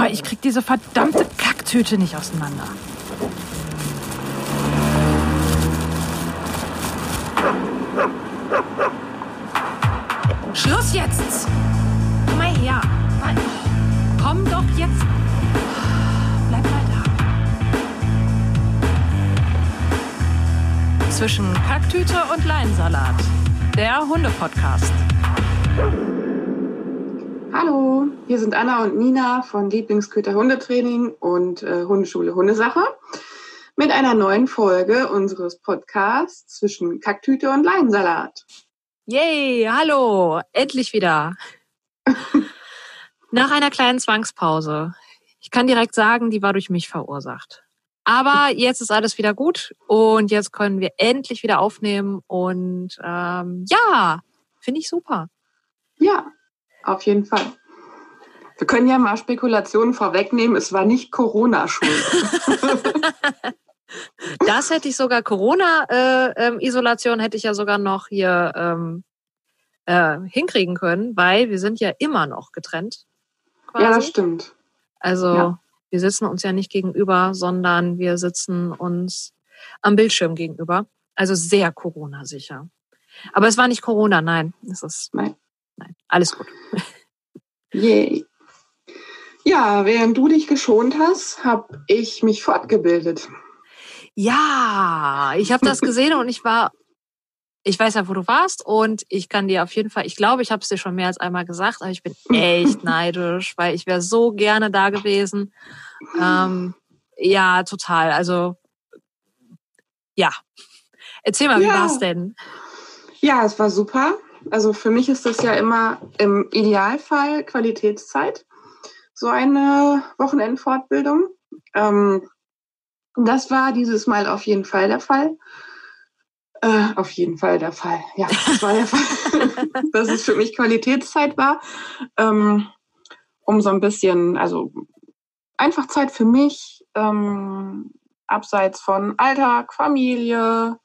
Oh, ich krieg diese verdammte Kacktüte nicht auseinander. Schluss jetzt! Komm mal her. Komm doch jetzt. Bleib mal da. Zwischen Kacktüte und Leinsalat. Der Hunde-Podcast. Hier sind Anna und Nina von Lieblingsköter Hundetraining und äh, Hundeschule Hundesache mit einer neuen Folge unseres Podcasts zwischen Kacktüte und Leinsalat. Yay, hallo, endlich wieder. Nach einer kleinen Zwangspause. Ich kann direkt sagen, die war durch mich verursacht. Aber jetzt ist alles wieder gut und jetzt können wir endlich wieder aufnehmen und ähm, ja, finde ich super. Ja, auf jeden Fall. Wir können ja mal Spekulationen vorwegnehmen. Es war nicht Corona-schuld. das hätte ich sogar Corona-Isolation äh, ähm, hätte ich ja sogar noch hier ähm, äh, hinkriegen können, weil wir sind ja immer noch getrennt. Quasi. Ja, das stimmt. Also ja. wir sitzen uns ja nicht gegenüber, sondern wir sitzen uns am Bildschirm gegenüber. Also sehr Corona-sicher. Aber es war nicht Corona, nein. Es ist nein. Nein, alles gut. Yay. Ja, während du dich geschont hast, habe ich mich fortgebildet. Ja, ich habe das gesehen und ich war, ich weiß ja, wo du warst und ich kann dir auf jeden Fall, ich glaube, ich habe es dir schon mehr als einmal gesagt, aber ich bin echt neidisch, weil ich wäre so gerne da gewesen. Ähm, ja, total. Also ja, erzähl mal, wie ja. war es denn? Ja, es war super. Also für mich ist das ja immer im Idealfall Qualitätszeit, so eine Wochenendfortbildung. Ähm, das war dieses Mal auf jeden Fall der Fall. Äh, auf jeden Fall der Fall. Ja, das war der Fall, dass es für mich Qualitätszeit war. Ähm, um so ein bisschen, also einfach Zeit für mich, ähm, abseits von Alltag, Familie.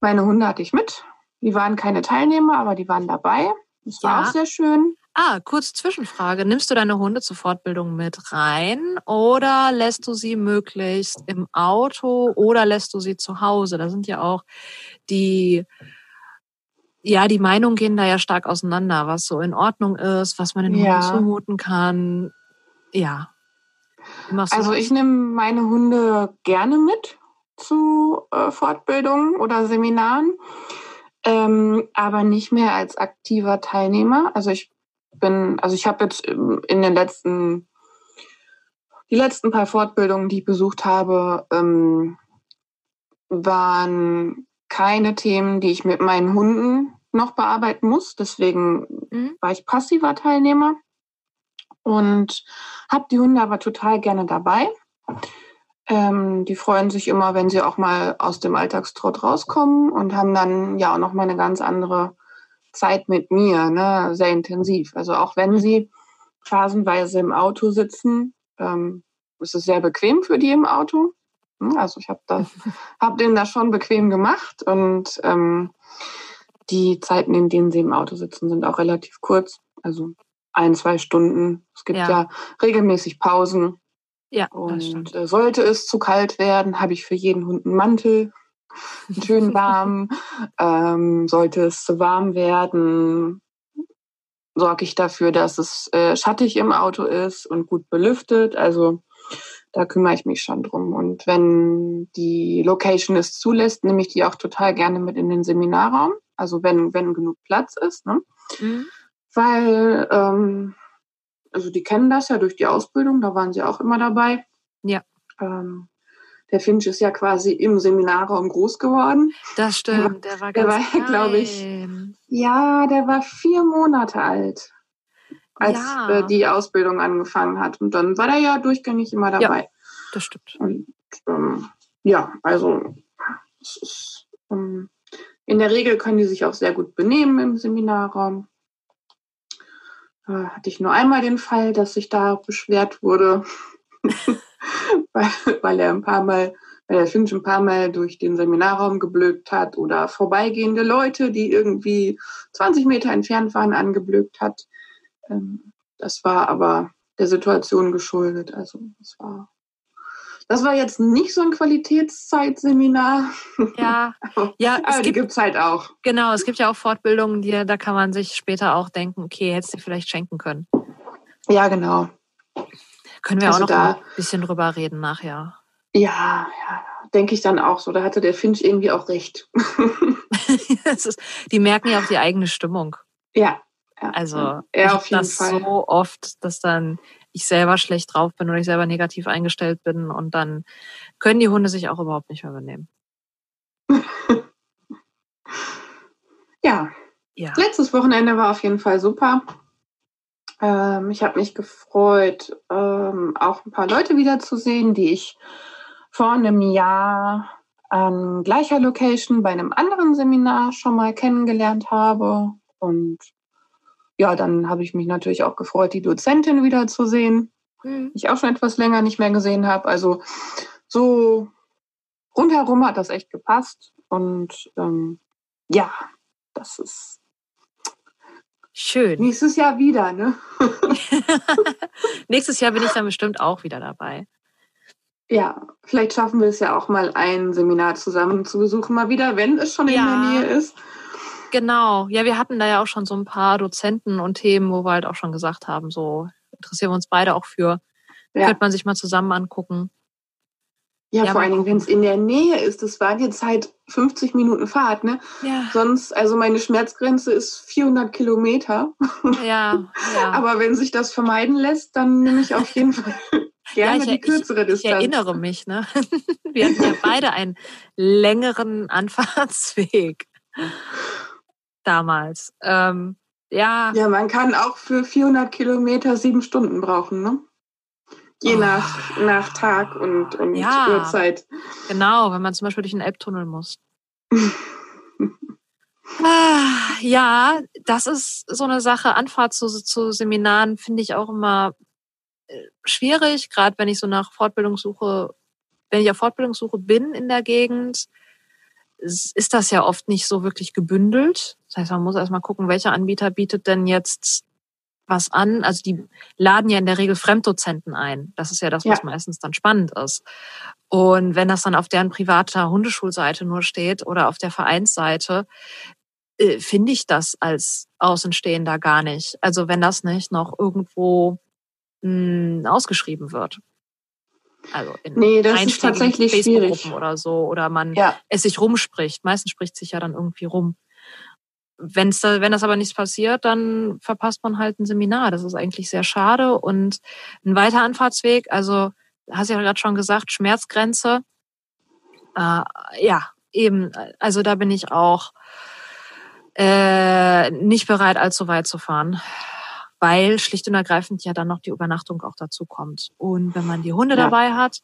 Meine Hunde hatte ich mit. Die waren keine Teilnehmer, aber die waren dabei. Das war ja. auch sehr schön. Ah, kurze Zwischenfrage. Nimmst du deine Hunde zur Fortbildung mit rein oder lässt du sie möglichst im Auto oder lässt du sie zu Hause? Da sind ja auch die, ja, die Meinungen gehen da ja stark auseinander, was so in Ordnung ist, was man den ja. Hunden zumuten kann. Ja. Also ich nehme meine Hunde gerne mit zu äh, Fortbildungen oder Seminaren ähm, aber nicht mehr als aktiver Teilnehmer. Also ich bin, also ich habe jetzt in den letzten, die letzten paar Fortbildungen, die ich besucht habe, ähm, waren keine Themen, die ich mit meinen Hunden noch bearbeiten muss. Deswegen mhm. war ich passiver Teilnehmer und habe die Hunde aber total gerne dabei. Ähm, die freuen sich immer, wenn sie auch mal aus dem Alltagstrott rauskommen und haben dann ja auch noch mal eine ganz andere Zeit mit mir, ne? sehr intensiv. Also auch wenn sie phasenweise im Auto sitzen, ähm, ist es sehr bequem für die im Auto. Hm, also ich habe hab denen das schon bequem gemacht und ähm, die Zeiten, in denen sie im Auto sitzen, sind auch relativ kurz. Also ein, zwei Stunden. Es gibt ja, ja regelmäßig Pausen. Ja, und äh, sollte es zu kalt werden, habe ich für jeden Hund einen Mantel, schönen warm. ähm, sollte es zu warm werden, sorge ich dafür, dass es äh, schattig im Auto ist und gut belüftet. Also da kümmere ich mich schon drum. Und wenn die Location es zulässt, nehme ich die auch total gerne mit in den Seminarraum. Also wenn, wenn genug Platz ist. Ne? Mhm. Weil ähm, also die kennen das ja durch die Ausbildung, da waren sie auch immer dabei. Ja. Ähm, der Finch ist ja quasi im Seminarraum groß geworden. Das stimmt, der war, der war, der war glaube ich, ja, der war vier Monate alt, als ja. äh, die Ausbildung angefangen hat. Und dann war er ja durchgängig immer dabei. Ja, das stimmt. Und ähm, ja, also ist, ähm, in der Regel können die sich auch sehr gut benehmen im Seminarraum. Äh, hatte ich nur einmal den Fall, dass sich da beschwert wurde, weil, weil er ein paar Mal, weil der Finch ein paar Mal durch den Seminarraum geblökt hat oder vorbeigehende Leute, die irgendwie 20 Meter entfernt waren, angeblökt hat. Ähm, das war aber der Situation geschuldet. Also das war das war jetzt nicht so ein Qualitätszeitseminar. Ja, ja, es gibt, es halt auch. Genau, es gibt ja auch Fortbildungen, die, da kann man sich später auch denken, okay, hättest du vielleicht schenken können. Ja, genau. Können wir also auch noch da, ein bisschen drüber reden nachher. Ja, ja, denke ich dann auch so. Da hatte der Finch irgendwie auch recht. ist, die merken ja auch die eigene Stimmung. Ja. ja also ja, auf jeden das Fall. so oft, dass dann ich selber schlecht drauf bin oder ich selber negativ eingestellt bin und dann können die Hunde sich auch überhaupt nicht mehr benehmen. ja. ja. Letztes Wochenende war auf jeden Fall super. Ähm, ich habe mich gefreut, ähm, auch ein paar Leute wiederzusehen, die ich vor einem Jahr an gleicher Location bei einem anderen Seminar schon mal kennengelernt habe. Und ja, dann habe ich mich natürlich auch gefreut, die Dozentin wiederzusehen, mhm. die ich auch schon etwas länger nicht mehr gesehen habe. Also so rundherum hat das echt gepasst. Und ähm, ja, das ist schön. Nächstes Jahr wieder, ne? Nächstes Jahr bin ich dann bestimmt auch wieder dabei. Ja, vielleicht schaffen wir es ja auch mal ein Seminar zusammen zu besuchen, mal wieder, wenn es schon ja. in der Nähe ist. Genau, ja, wir hatten da ja auch schon so ein paar Dozenten und Themen, wo wir halt auch schon gesagt haben, so interessieren wir uns beide auch für. Ja. Könnte man sich mal zusammen angucken. Ja, ja vor allen Dingen, wenn es in der Nähe ist, das war jetzt halt 50 Minuten Fahrt, ne? Ja. Sonst, also meine Schmerzgrenze ist 400 Kilometer. Ja, ja. Aber wenn sich das vermeiden lässt, dann nehme ich auf jeden Fall gerne ja, die kürzere ich, Distanz. Ich erinnere mich, ne? Wir hatten ja beide einen längeren Anfahrtsweg damals. Ähm, ja. Ja, man kann auch für 400 Kilometer sieben Stunden brauchen, ne? Je oh. nach, nach Tag und, und ja, Uhrzeit. Genau, wenn man zum Beispiel durch den Elbtunnel muss. ah, ja, das ist so eine Sache. Anfahrt zu, zu Seminaren finde ich auch immer äh, schwierig, gerade wenn ich so nach Fortbildungssuche, wenn ich auf Fortbildungssuche bin in der Gegend ist das ja oft nicht so wirklich gebündelt. Das heißt, man muss erstmal gucken, welcher Anbieter bietet denn jetzt was an. Also die laden ja in der Regel Fremddozenten ein. Das ist ja das, was ja. meistens dann spannend ist. Und wenn das dann auf deren privater Hundeschulseite nur steht oder auf der Vereinsseite, äh, finde ich das als Außenstehender gar nicht. Also wenn das nicht noch irgendwo mh, hm, ausgeschrieben wird. Also in nee, das ist tatsächlich schwierig. oder so. Oder man ja. es sich rumspricht. Meistens spricht sich ja dann irgendwie rum. Wenn's da, wenn das aber nichts passiert, dann verpasst man halt ein Seminar. Das ist eigentlich sehr schade. Und ein weiter Anfahrtsweg, also hast ja gerade schon gesagt, Schmerzgrenze. Äh, ja, eben, also da bin ich auch äh, nicht bereit, allzu weit zu fahren weil schlicht und ergreifend ja dann noch die Übernachtung auch dazu kommt. Und wenn man die Hunde ja. dabei hat,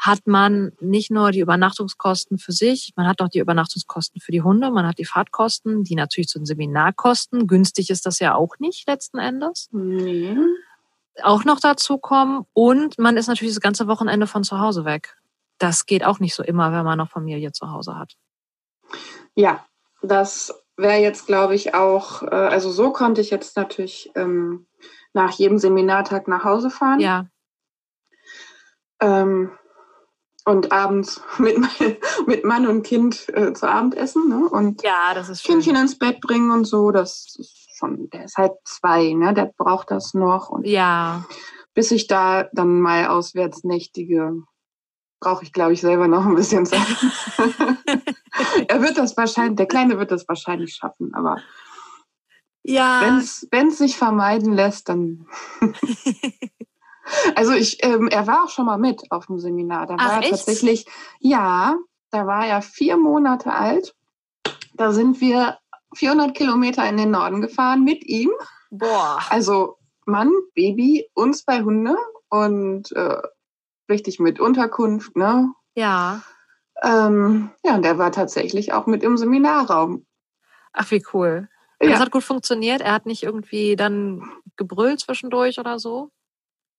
hat man nicht nur die Übernachtungskosten für sich, man hat auch die Übernachtungskosten für die Hunde, man hat die Fahrtkosten, die natürlich zu den Seminarkosten. Günstig ist das ja auch nicht letzten Endes. Nee. Auch noch dazu kommen. Und man ist natürlich das ganze Wochenende von zu Hause weg. Das geht auch nicht so immer, wenn man noch Familie zu Hause hat. Ja, das wäre jetzt, glaube ich, auch, äh, also so konnte ich jetzt natürlich ähm, nach jedem Seminartag nach Hause fahren. Ja. Ähm, und abends mit, mit Mann und Kind äh, zu Abend essen ne? und ja, das ist schön. Kindchen ins Bett bringen und so. Das ist schon, der ist halt zwei, ne? Der braucht das noch. Und ja. Bis ich da dann mal auswärts nächtige, brauche ich, glaube ich, selber noch ein bisschen Zeit. er wird das wahrscheinlich, der Kleine wird das wahrscheinlich schaffen, aber ja. wenn es sich vermeiden lässt, dann. also ich, ähm, er war auch schon mal mit auf dem Seminar. Da Ach, war er echt? tatsächlich, ja, da war er vier Monate alt. Da sind wir 400 Kilometer in den Norden gefahren mit ihm. Boah. Also Mann, Baby und zwei Hunde und äh, richtig mit Unterkunft, ne? Ja. Ähm, ja, und er war tatsächlich auch mit im Seminarraum. Ach, wie cool. Ja. Das hat gut funktioniert. Er hat nicht irgendwie dann gebrüllt zwischendurch oder so?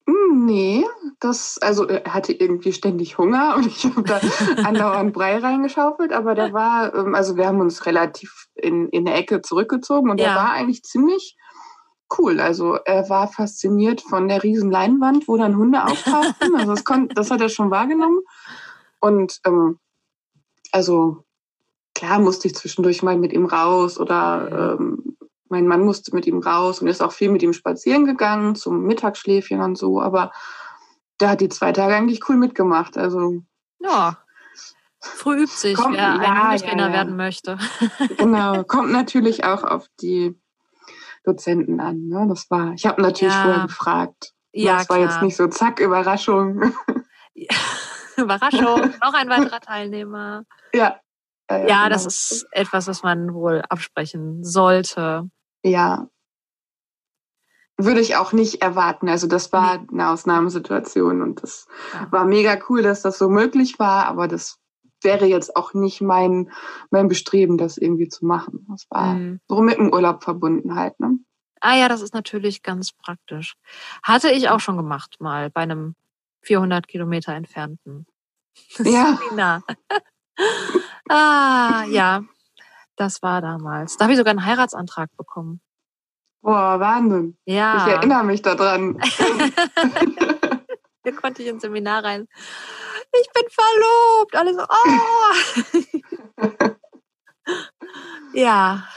Nee, das, also er hatte irgendwie ständig Hunger und ich habe da andauernd Brei reingeschaufelt, aber der war, ähm, also wir haben uns relativ in, in der Ecke zurückgezogen und ja. der war eigentlich ziemlich cool. Also er war fasziniert von der riesen Leinwand, wo dann Hunde auftauchten. Also das, kon das hat er schon wahrgenommen. Und ähm, also klar musste ich zwischendurch mal mit ihm raus oder ähm, mein Mann musste mit ihm raus und ist auch viel mit ihm spazieren gegangen zum Mittagsschläfchen und so. Aber der hat die zwei Tage eigentlich cool mitgemacht. Also ja, früh übt sich, kommt, wer ja, ein ja, ja. werden möchte. Genau, kommt natürlich auch auf die Dozenten an. Ne? Das war, ich habe natürlich ja. vorher gefragt. Ja, das war klar. jetzt nicht so zack, Überraschung. Überraschung, noch ein weiterer Teilnehmer. Ja. Ja, ja, ja das genau. ist etwas, was man wohl absprechen sollte. Ja. Würde ich auch nicht erwarten. Also das war eine Ausnahmesituation und das ja. war mega cool, dass das so möglich war, aber das wäre jetzt auch nicht mein, mein Bestreben, das irgendwie zu machen. Das war mhm. so mit dem Urlaub verbunden halt. Ne? Ah ja, das ist natürlich ganz praktisch. Hatte ich auch schon gemacht, mal bei einem 400 Kilometer entfernten ja. Seminar. ah, ja, das war damals. Da habe ich sogar einen Heiratsantrag bekommen. Boah, Wahnsinn. Ja. Ich erinnere mich daran. Hier konnte ich ins Seminar rein ich bin verlobt. Alle so, oh. ja.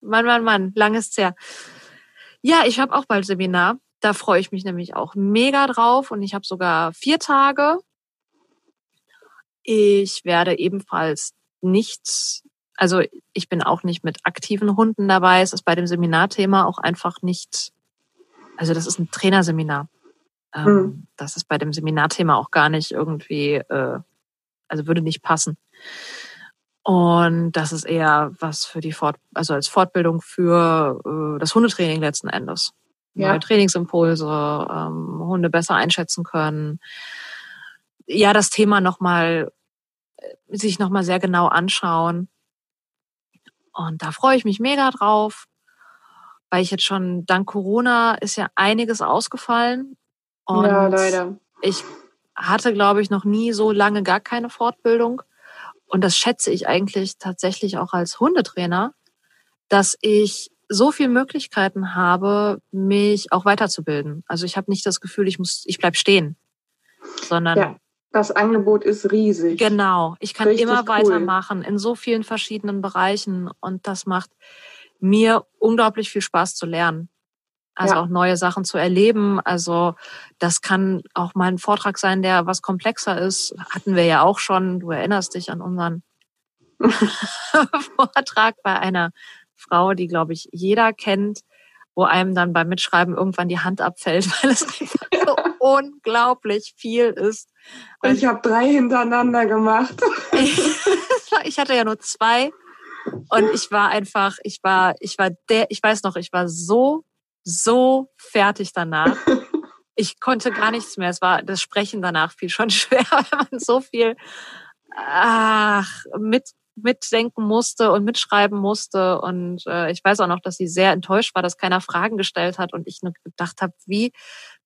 Mann, Mann, Mann, lang ist's her. Ja, ich habe auch bald Seminar. Da freue ich mich nämlich auch mega drauf und ich habe sogar vier Tage. Ich werde ebenfalls nichts, also ich bin auch nicht mit aktiven Hunden dabei. Es ist bei dem Seminarthema auch einfach nicht, also das ist ein Trainerseminar. Ähm, mhm. Das ist bei dem Seminarthema auch gar nicht irgendwie, äh, also würde nicht passen. Und das ist eher was für die Fort, also als Fortbildung für äh, das Hundetraining letzten Endes. Ja. Neue Trainingsimpulse, ähm, Hunde besser einschätzen können. Ja, das Thema nochmal, äh, sich nochmal sehr genau anschauen. Und da freue ich mich mega drauf, weil ich jetzt schon, dank Corona ist ja einiges ausgefallen. Und ja, leider. Ich hatte, glaube ich, noch nie so lange gar keine Fortbildung. Und das schätze ich eigentlich tatsächlich auch als Hundetrainer, dass ich so viele Möglichkeiten habe, mich auch weiterzubilden. Also ich habe nicht das Gefühl, ich muss, ich bleib stehen, sondern ja, das Angebot ist riesig. Genau, ich kann Richtig immer weitermachen in so vielen verschiedenen Bereichen und das macht mir unglaublich viel Spaß zu lernen also ja. auch neue Sachen zu erleben. Also das kann auch mal ein Vortrag sein, der was komplexer ist. Hatten wir ja auch schon. Du erinnerst dich an unseren Vortrag bei einer Frau, die, glaube ich, jeder kennt, wo einem dann beim Mitschreiben irgendwann die Hand abfällt, weil es einfach so unglaublich viel ist. Und ich habe drei hintereinander gemacht. ich hatte ja nur zwei. Und ich war einfach, ich war, ich war der, ich weiß noch, ich war so so fertig danach. Ich konnte gar nichts mehr. Es war das Sprechen danach fiel schon schwer, weil man so viel ach, mit mitdenken musste und mitschreiben musste. Und äh, ich weiß auch noch, dass sie sehr enttäuscht war, dass keiner Fragen gestellt hat und ich nur gedacht habe, wie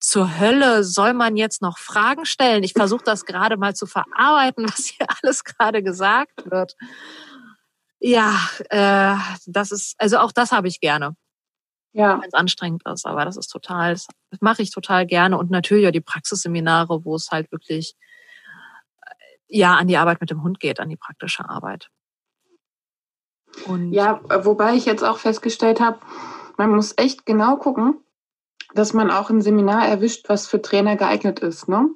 zur Hölle soll man jetzt noch Fragen stellen? Ich versuche das gerade mal zu verarbeiten, was hier alles gerade gesagt wird. Ja, äh, das ist, also auch das habe ich gerne ja. wenn es anstrengend ist. Aber das ist total, das mache ich total gerne. Und natürlich auch die Praxisseminare, wo es halt wirklich äh, ja an die Arbeit mit dem Hund geht, an die praktische Arbeit. Und ja, wobei ich jetzt auch festgestellt habe, man muss echt genau gucken, dass man auch ein Seminar erwischt, was für Trainer geeignet ist. Ne?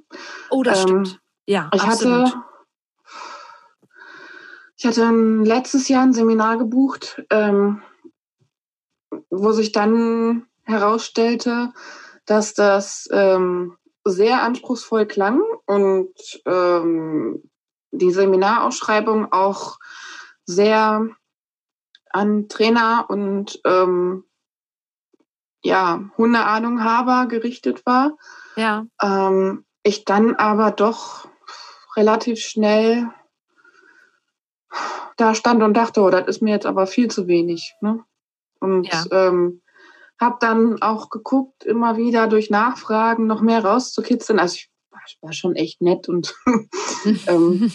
Oh, das ähm, stimmt. Ja, ich absolut. hatte ich hatte letztes Jahr ein Seminar gebucht, ähm, wo sich dann herausstellte, dass das ähm, sehr anspruchsvoll klang und ähm, die Seminarausschreibung auch sehr an Trainer und ähm, ja, Hundeahnunghaber gerichtet war. Ja. Ähm, ich dann aber doch relativ schnell da stand und dachte, oh, das ist mir jetzt aber viel zu wenig. Ne? Und ja. ähm, habe dann auch geguckt, immer wieder durch Nachfragen noch mehr rauszukitzeln. Also ich war schon echt nett und ähm,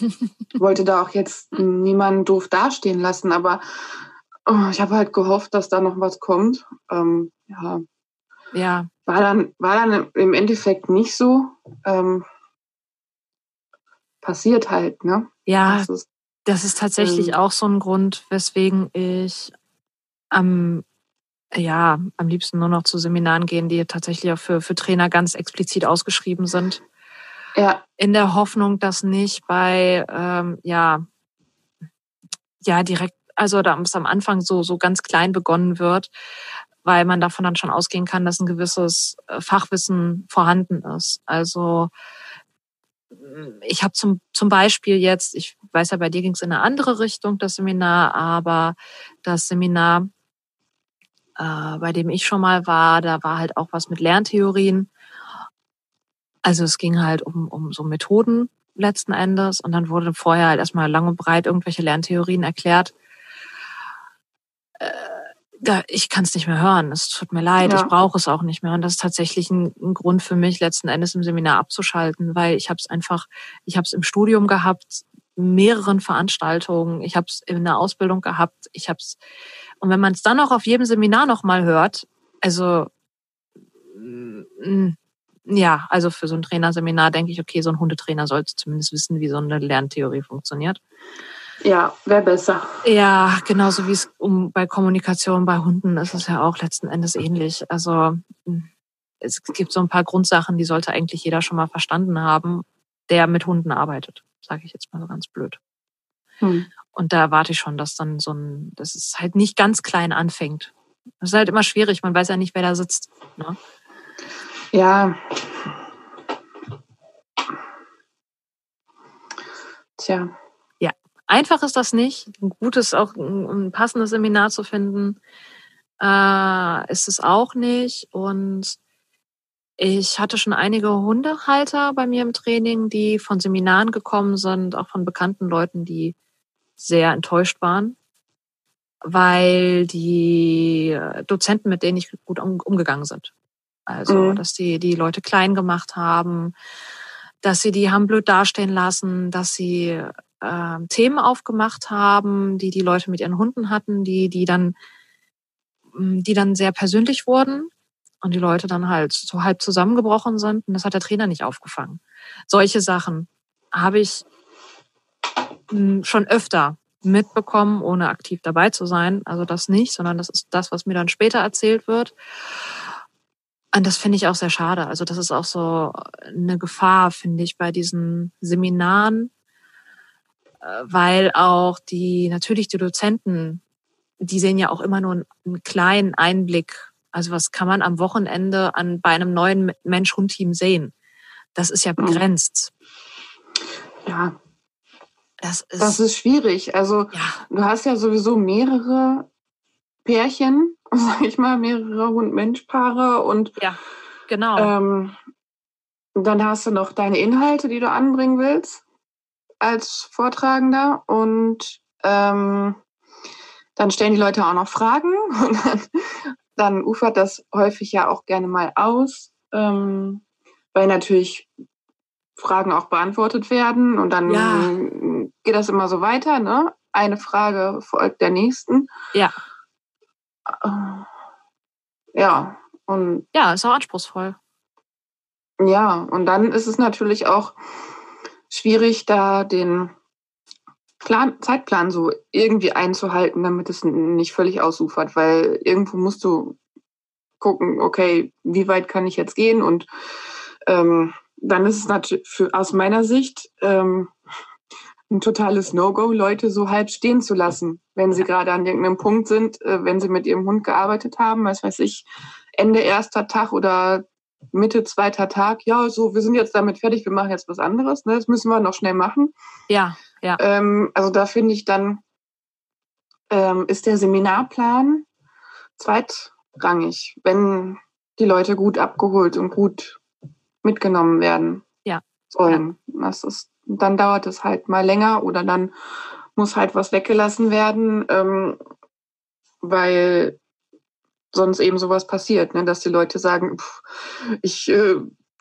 wollte da auch jetzt niemanden doof dastehen lassen, aber Oh, ich habe halt gehofft, dass da noch was kommt. Ähm, ja. Ja. War dann, war dann im Endeffekt nicht so. Ähm, passiert halt, ne? Ja, das ist, das ist tatsächlich ähm, auch so ein Grund, weswegen ich am, ja, am liebsten nur noch zu Seminaren gehen, die tatsächlich auch für, für Trainer ganz explizit ausgeschrieben sind. Ja. In der Hoffnung, dass nicht bei, ähm, ja, ja, direkt, also da es am Anfang so, so ganz klein begonnen wird, weil man davon dann schon ausgehen kann, dass ein gewisses äh, Fachwissen vorhanden ist. Also ich habe zum, zum Beispiel jetzt, ich weiß ja, bei dir ging es in eine andere Richtung, das Seminar, aber das Seminar, äh, bei dem ich schon mal war, da war halt auch was mit Lerntheorien. Also es ging halt um, um so Methoden letzten Endes und dann wurde vorher halt erstmal lang und breit irgendwelche Lerntheorien erklärt. Äh, ich kann es nicht mehr hören. Es tut mir leid, ja. ich brauche es auch nicht mehr. Und das ist tatsächlich ein, ein, Grund für mich, letzten Endes im Seminar abzuschalten, weil ich habe es einfach, ich habe es im Studium gehabt, mehreren Veranstaltungen, ich habe es in der Ausbildung gehabt, ich habe es und wenn man es dann auch auf jedem Seminar nochmal hört, also ja, also für so ein Trainerseminar denke ich, okay, so ein Hundetrainer sollte zumindest wissen, wie so eine Lerntheorie funktioniert. Ja, wäre besser. Ja, genauso wie es um bei Kommunikation bei Hunden ist es ja auch letzten Endes ähnlich. Also hm, es gibt so ein paar Grundsachen, die sollte eigentlich jeder schon mal verstanden haben, der mit Hunden arbeitet, sage ich jetzt mal so ganz blöd. Hm. Und da erwarte ich schon, dass dann so ein, dass es halt nicht ganz klein anfängt. Das ist halt immer schwierig, man weiß ja nicht, wer da sitzt. Ne? Ja. Tja. Einfach ist das nicht. Ein gutes, auch ein passendes Seminar zu finden, äh, ist es auch nicht. Und ich hatte schon einige Hundehalter bei mir im Training, die von Seminaren gekommen sind, auch von bekannten Leuten, die sehr enttäuscht waren, weil die Dozenten, mit denen ich gut umgegangen sind. Also, mhm. dass die die Leute klein gemacht haben, dass sie die haben blöd dastehen lassen, dass sie äh, Themen aufgemacht haben, die die Leute mit ihren Hunden hatten, die, die dann, mm, die dann sehr persönlich wurden und die Leute dann halt so halb zusammengebrochen sind und das hat der Trainer nicht aufgefangen. Solche Sachen habe ich mm, schon öfter mitbekommen, ohne aktiv dabei zu sein. Also das nicht, sondern das ist das, was mir dann später erzählt wird. Und das finde ich auch sehr schade. Also das ist auch so eine Gefahr, finde ich, bei diesen Seminaren, weil auch die, natürlich die Dozenten, die sehen ja auch immer nur einen kleinen Einblick. Also was kann man am Wochenende an, bei einem neuen Mensch-Hund-Team sehen? Das ist ja mhm. begrenzt. Ja. Das ist, das ist schwierig. Also ja. du hast ja sowieso mehrere Pärchen, sag ich mal, mehrere Hund-Mensch-Paare und ja, genau. Ähm, dann hast du noch deine Inhalte, die du anbringen willst als Vortragender und ähm, dann stellen die Leute auch noch Fragen und dann, dann ufert das häufig ja auch gerne mal aus, ähm, weil natürlich Fragen auch beantwortet werden und dann ja. geht das immer so weiter, ne? Eine Frage folgt der nächsten. Ja. Äh, ja, und. Ja, ist auch anspruchsvoll. Ja, und dann ist es natürlich auch schwierig, da den Plan, Zeitplan so irgendwie einzuhalten, damit es nicht völlig ausufert, weil irgendwo musst du gucken, okay, wie weit kann ich jetzt gehen? Und ähm, dann ist es natürlich für, aus meiner Sicht ähm, ein totales No-Go, Leute so halb stehen zu lassen, wenn sie gerade an irgendeinem Punkt sind, äh, wenn sie mit ihrem Hund gearbeitet haben, was weiß ich, Ende erster Tag oder Mitte zweiter Tag, ja, so, wir sind jetzt damit fertig, wir machen jetzt was anderes, ne? das müssen wir noch schnell machen. Ja, ja. Ähm, also da finde ich dann, ähm, ist der Seminarplan zweitrangig, wenn die Leute gut abgeholt und gut mitgenommen werden ja. sollen. Ja. Das ist, dann dauert es halt mal länger oder dann muss halt was weggelassen werden, ähm, weil sonst eben sowas passiert, ne? dass die Leute sagen, pff, ich äh,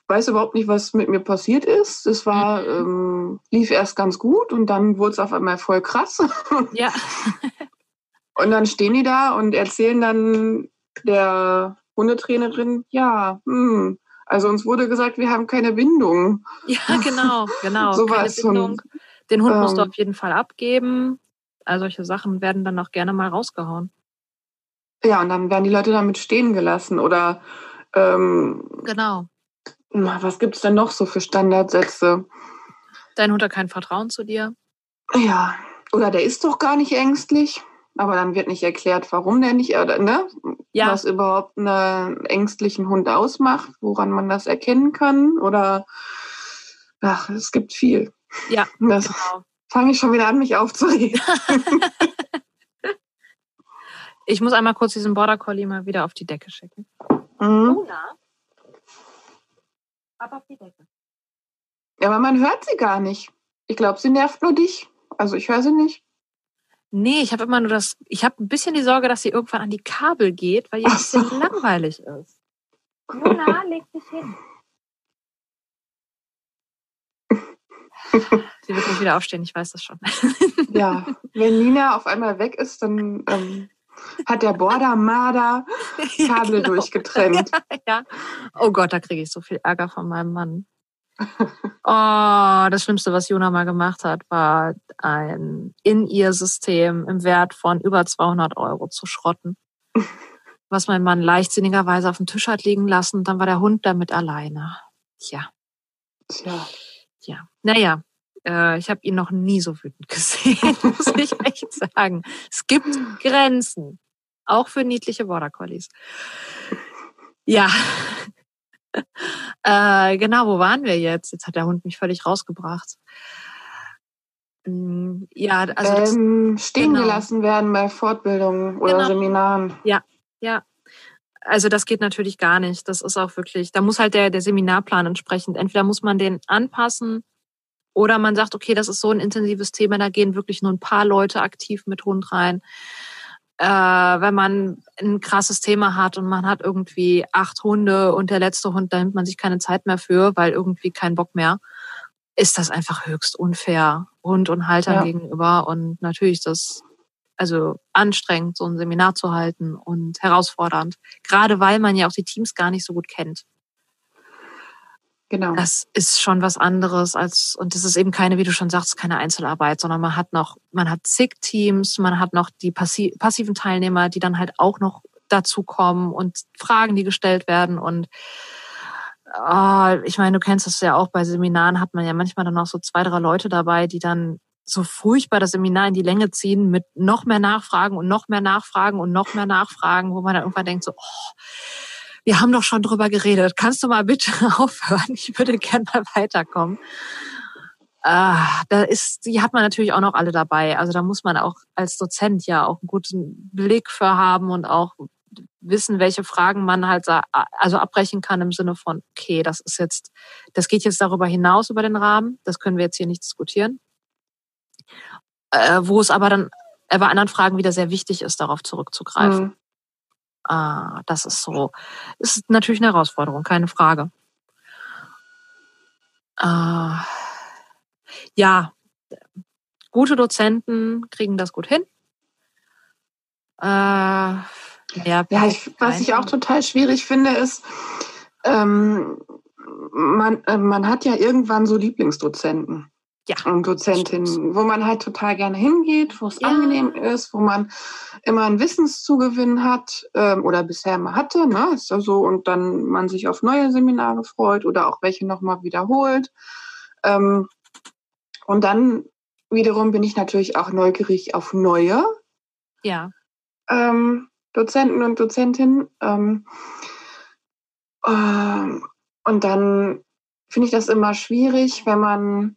weiß überhaupt nicht, was mit mir passiert ist. Es war, mhm. ähm, lief erst ganz gut und dann wurde es auf einmal voll krass. Ja. Und dann stehen die da und erzählen dann der Hundetrainerin, ja, hm, also uns wurde gesagt, wir haben keine Bindung. Ja, genau, genau. so keine Bindung. Den Hund ähm, musst du ähm, auf jeden Fall abgeben. Also solche Sachen werden dann auch gerne mal rausgehauen. Ja, und dann werden die Leute damit stehen gelassen oder ähm, genau. Was gibt es denn noch so für Standardsätze? Dein Hund hat kein Vertrauen zu dir. Ja, oder der ist doch gar nicht ängstlich, aber dann wird nicht erklärt, warum der nicht, oder, ne? Ja. Was überhaupt einen ängstlichen Hund ausmacht, woran man das erkennen kann oder ach, es gibt viel. Ja, das genau. Fange ich schon wieder an, mich aufzuregen. ich muss einmal kurz diesen Border Collie mal wieder auf die Decke schicken. Mhm. Luna, ab auf die Decke. Ja, aber man hört sie gar nicht. Ich glaube, sie nervt nur dich. Also ich höre sie nicht. Nee, ich habe immer nur das, ich habe ein bisschen die Sorge, dass sie irgendwann an die Kabel geht, weil ihr ein bisschen so. langweilig ist. Luna, leg dich hin. Sie wird nicht wieder aufstehen, ich weiß das schon. Ja, wenn Nina auf einmal weg ist, dann ähm, hat der Border Marder Kabel ja, genau. durchgetrennt. Ja, Oh Gott, da kriege ich so viel Ärger von meinem Mann. Oh, das Schlimmste, was Jona mal gemacht hat, war ein in ihr System im Wert von über 200 Euro zu schrotten. Was mein Mann leichtsinnigerweise auf dem Tisch hat liegen lassen. Dann war der Hund damit alleine. Tja. Tja. Ja. Naja, äh, ich habe ihn noch nie so wütend gesehen, muss ich echt sagen. Es gibt Grenzen. Auch für niedliche Border Collies. Ja, äh, genau, wo waren wir jetzt? Jetzt hat der Hund mich völlig rausgebracht. Mm, ja, also das, ähm, stehen genau. gelassen werden bei Fortbildungen oder genau. Seminaren. Ja, ja. Also das geht natürlich gar nicht. Das ist auch wirklich, da muss halt der, der Seminarplan entsprechend, entweder muss man den anpassen oder man sagt, okay, das ist so ein intensives Thema, da gehen wirklich nur ein paar Leute aktiv mit Hund rein äh, wenn man ein krasses Thema hat und man hat irgendwie acht Hunde und der letzte Hund, da nimmt man sich keine Zeit mehr für, weil irgendwie kein Bock mehr, ist das einfach höchst unfair Hund und Haltern ja. gegenüber. Und natürlich ist das also anstrengend, so ein Seminar zu halten und herausfordernd. Gerade weil man ja auch die Teams gar nicht so gut kennt. Genau. Das ist schon was anderes als, und das ist eben keine, wie du schon sagst, keine Einzelarbeit, sondern man hat noch, man hat zig Teams, man hat noch die passiven Teilnehmer, die dann halt auch noch dazu kommen und Fragen, die gestellt werden und oh, ich meine, du kennst das ja auch bei Seminaren, hat man ja manchmal dann noch so zwei, drei Leute dabei, die dann so furchtbar das Seminar in die Länge ziehen mit noch mehr Nachfragen und noch mehr Nachfragen und noch mehr Nachfragen, wo man dann irgendwann denkt so, oh, wir haben doch schon drüber geredet. Kannst du mal bitte aufhören? Ich würde gerne mal weiterkommen. Ah, da ist, die hat man natürlich auch noch alle dabei. Also da muss man auch als Dozent ja auch einen guten Blick für haben und auch wissen, welche Fragen man halt also abbrechen kann im Sinne von, okay, das ist jetzt, das geht jetzt darüber hinaus über den Rahmen. Das können wir jetzt hier nicht diskutieren. Äh, wo es aber dann bei anderen Fragen wieder sehr wichtig ist, darauf zurückzugreifen. Mhm. Ah, das ist so. Ist natürlich eine Herausforderung, keine Frage. Ah, ja, gute Dozenten kriegen das gut hin. Äh, ja, ja ich, was ich auch total schwierig finde, ist, ähm, man, äh, man hat ja irgendwann so Lieblingsdozenten ja, und Dozentin, wo man halt total gerne hingeht, wo es ja. angenehm ist, wo man immer einen Wissenszugewinn hat ähm, oder bisher mal hatte, ne? Ist ja so, und dann man sich auf neue Seminare freut oder auch welche nochmal wiederholt. Ähm, und dann wiederum bin ich natürlich auch neugierig auf neue ja. ähm, Dozenten und Dozentinnen. Ähm, äh, und dann finde ich das immer schwierig, wenn man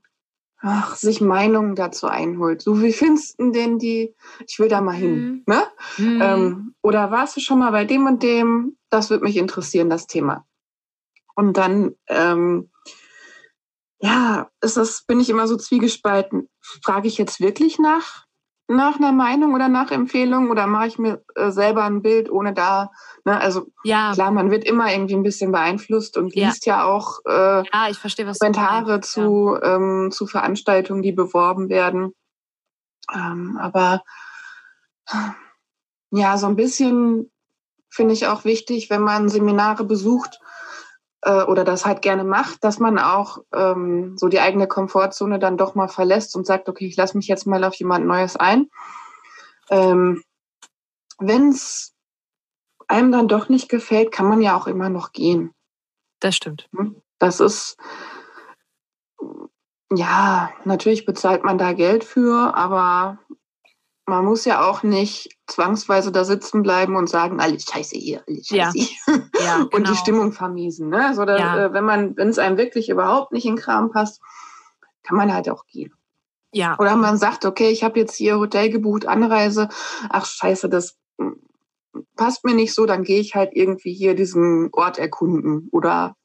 ach, sich Meinungen dazu einholt. So, wie findest du denn die, ich will da mal hin, mhm. ne? Mhm. Ähm, oder warst du schon mal bei dem und dem? Das würde mich interessieren, das Thema. Und dann, ähm, ja, ist das, bin ich immer so zwiegespalten. Frage ich jetzt wirklich nach nach einer Meinung oder nach Empfehlung oder mache ich mir äh, selber ein Bild, ohne da, ne, also ja. klar, man wird immer irgendwie ein bisschen beeinflusst und ja. liest ja auch äh, ja, ich verstehe, was Kommentare zu, ja. ähm, zu Veranstaltungen, die beworben werden. Ähm, aber ja, so ein bisschen finde ich auch wichtig, wenn man Seminare besucht äh, oder das halt gerne macht, dass man auch ähm, so die eigene Komfortzone dann doch mal verlässt und sagt, okay, ich lasse mich jetzt mal auf jemand Neues ein. Ähm, wenn es einem dann doch nicht gefällt, kann man ja auch immer noch gehen. Das stimmt. Hm? Das ist, ja, natürlich bezahlt man da Geld für, aber man muss ja auch nicht zwangsweise da sitzen bleiben und sagen, alles scheiße hier, alles scheiße ja. hier. Ja, genau. und die Stimmung vermiesen. Ne? Also da, Ja. äh, wenn man, wenn es einem wirklich überhaupt nicht in Kram passt, kann man halt auch gehen. Ja. Oder man sagt, okay, ich habe jetzt hier Hotel gebucht, Anreise, ach scheiße, das mm, passt mir nicht so, dann gehe ich halt irgendwie hier diesen Ort erkunden oder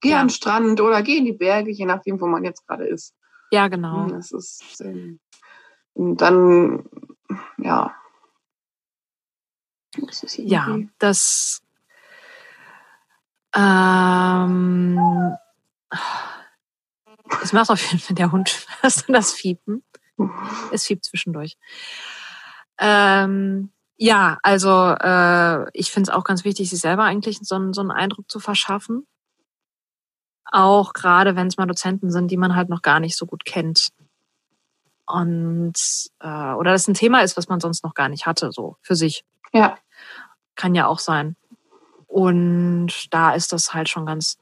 gehe Ja. an den Strand oder gehe in die Berge, je nachdem, wo man jetzt gerade ist. Ja, genau. Das ist ähm, und dann, ja. Das Ja, das. Ähm, es macht auf jeden Fall der Hund. Hast du das Fiepen? Es fiebt zwischendurch. Ähm, ja, also äh, ich finde es auch ganz wichtig, sich selber eigentlich so, einen- so einen Eindruck zu verschaffen. Auch gerade wenn es mal Dozenten sind, die man halt noch gar nicht so gut kennt. Und äh, oder das ein Thema ist, was man sonst noch gar nicht hatte, so für sich. Ja, Kann ja auch sein. Und da ist das halt schon ganz,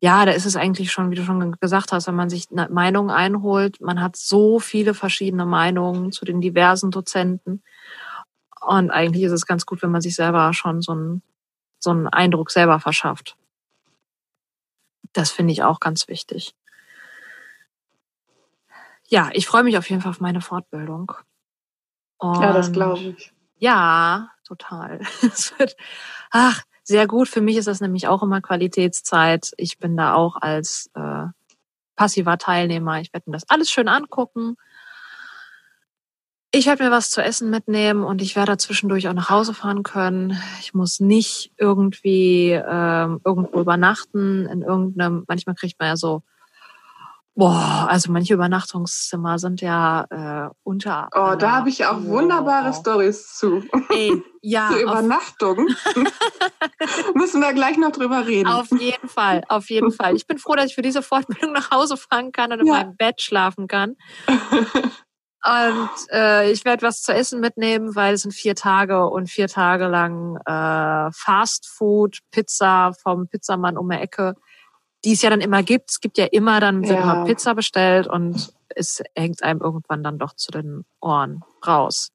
ja, da ist es eigentlich schon, wie du schon gesagt hast, wenn man sich eine Meinung einholt, man hat so viele verschiedene Meinungen zu den diversen Dozenten. Und eigentlich ist es ganz gut, wenn man sich selber schon so einen, so einen Eindruck selber verschafft. Das finde ich auch ganz wichtig. Ja, ich freue mich auf jeden Fall auf meine Fortbildung. ja, das Und- glaube ich. ja, total. Es wird, ach, sehr gut. Für mich ist das nämlich auch immer Qualitätszeit. Ich bin da auch als äh, passiver Teilnehmer. Ich werde mir das alles schön angucken. Ich werde mir was zu essen mitnehmen und ich werde zwischendurch auch nach Hause fahren können. Ich muss nicht irgendwie ähm, irgendwo übernachten in irgendeinem. Manchmal kriegt man ja so, boah, also manche Übernachtungszimmer sind ja äh, unter. Oh, da habe ich auch wunderbare Stories zu. Ey, ja, auf, Übernachtung. Müssen wir gleich noch drüber reden. auf jeden Fall, auf jeden Fall. Ich bin froh, dass ich für diese Fortbildung nach Hause fahren kann und in Ja. meinem Bett schlafen kann. Und äh, ich werde was zu essen mitnehmen, weil es sind vier Tage und vier Tage lang äh, Fast Food, Pizza vom Pizzamann um die Ecke, die es ja dann immer gibt. Es gibt ja immer, dann wird Ja. immer Pizza bestellt und es hängt einem irgendwann dann doch zu den Ohren raus.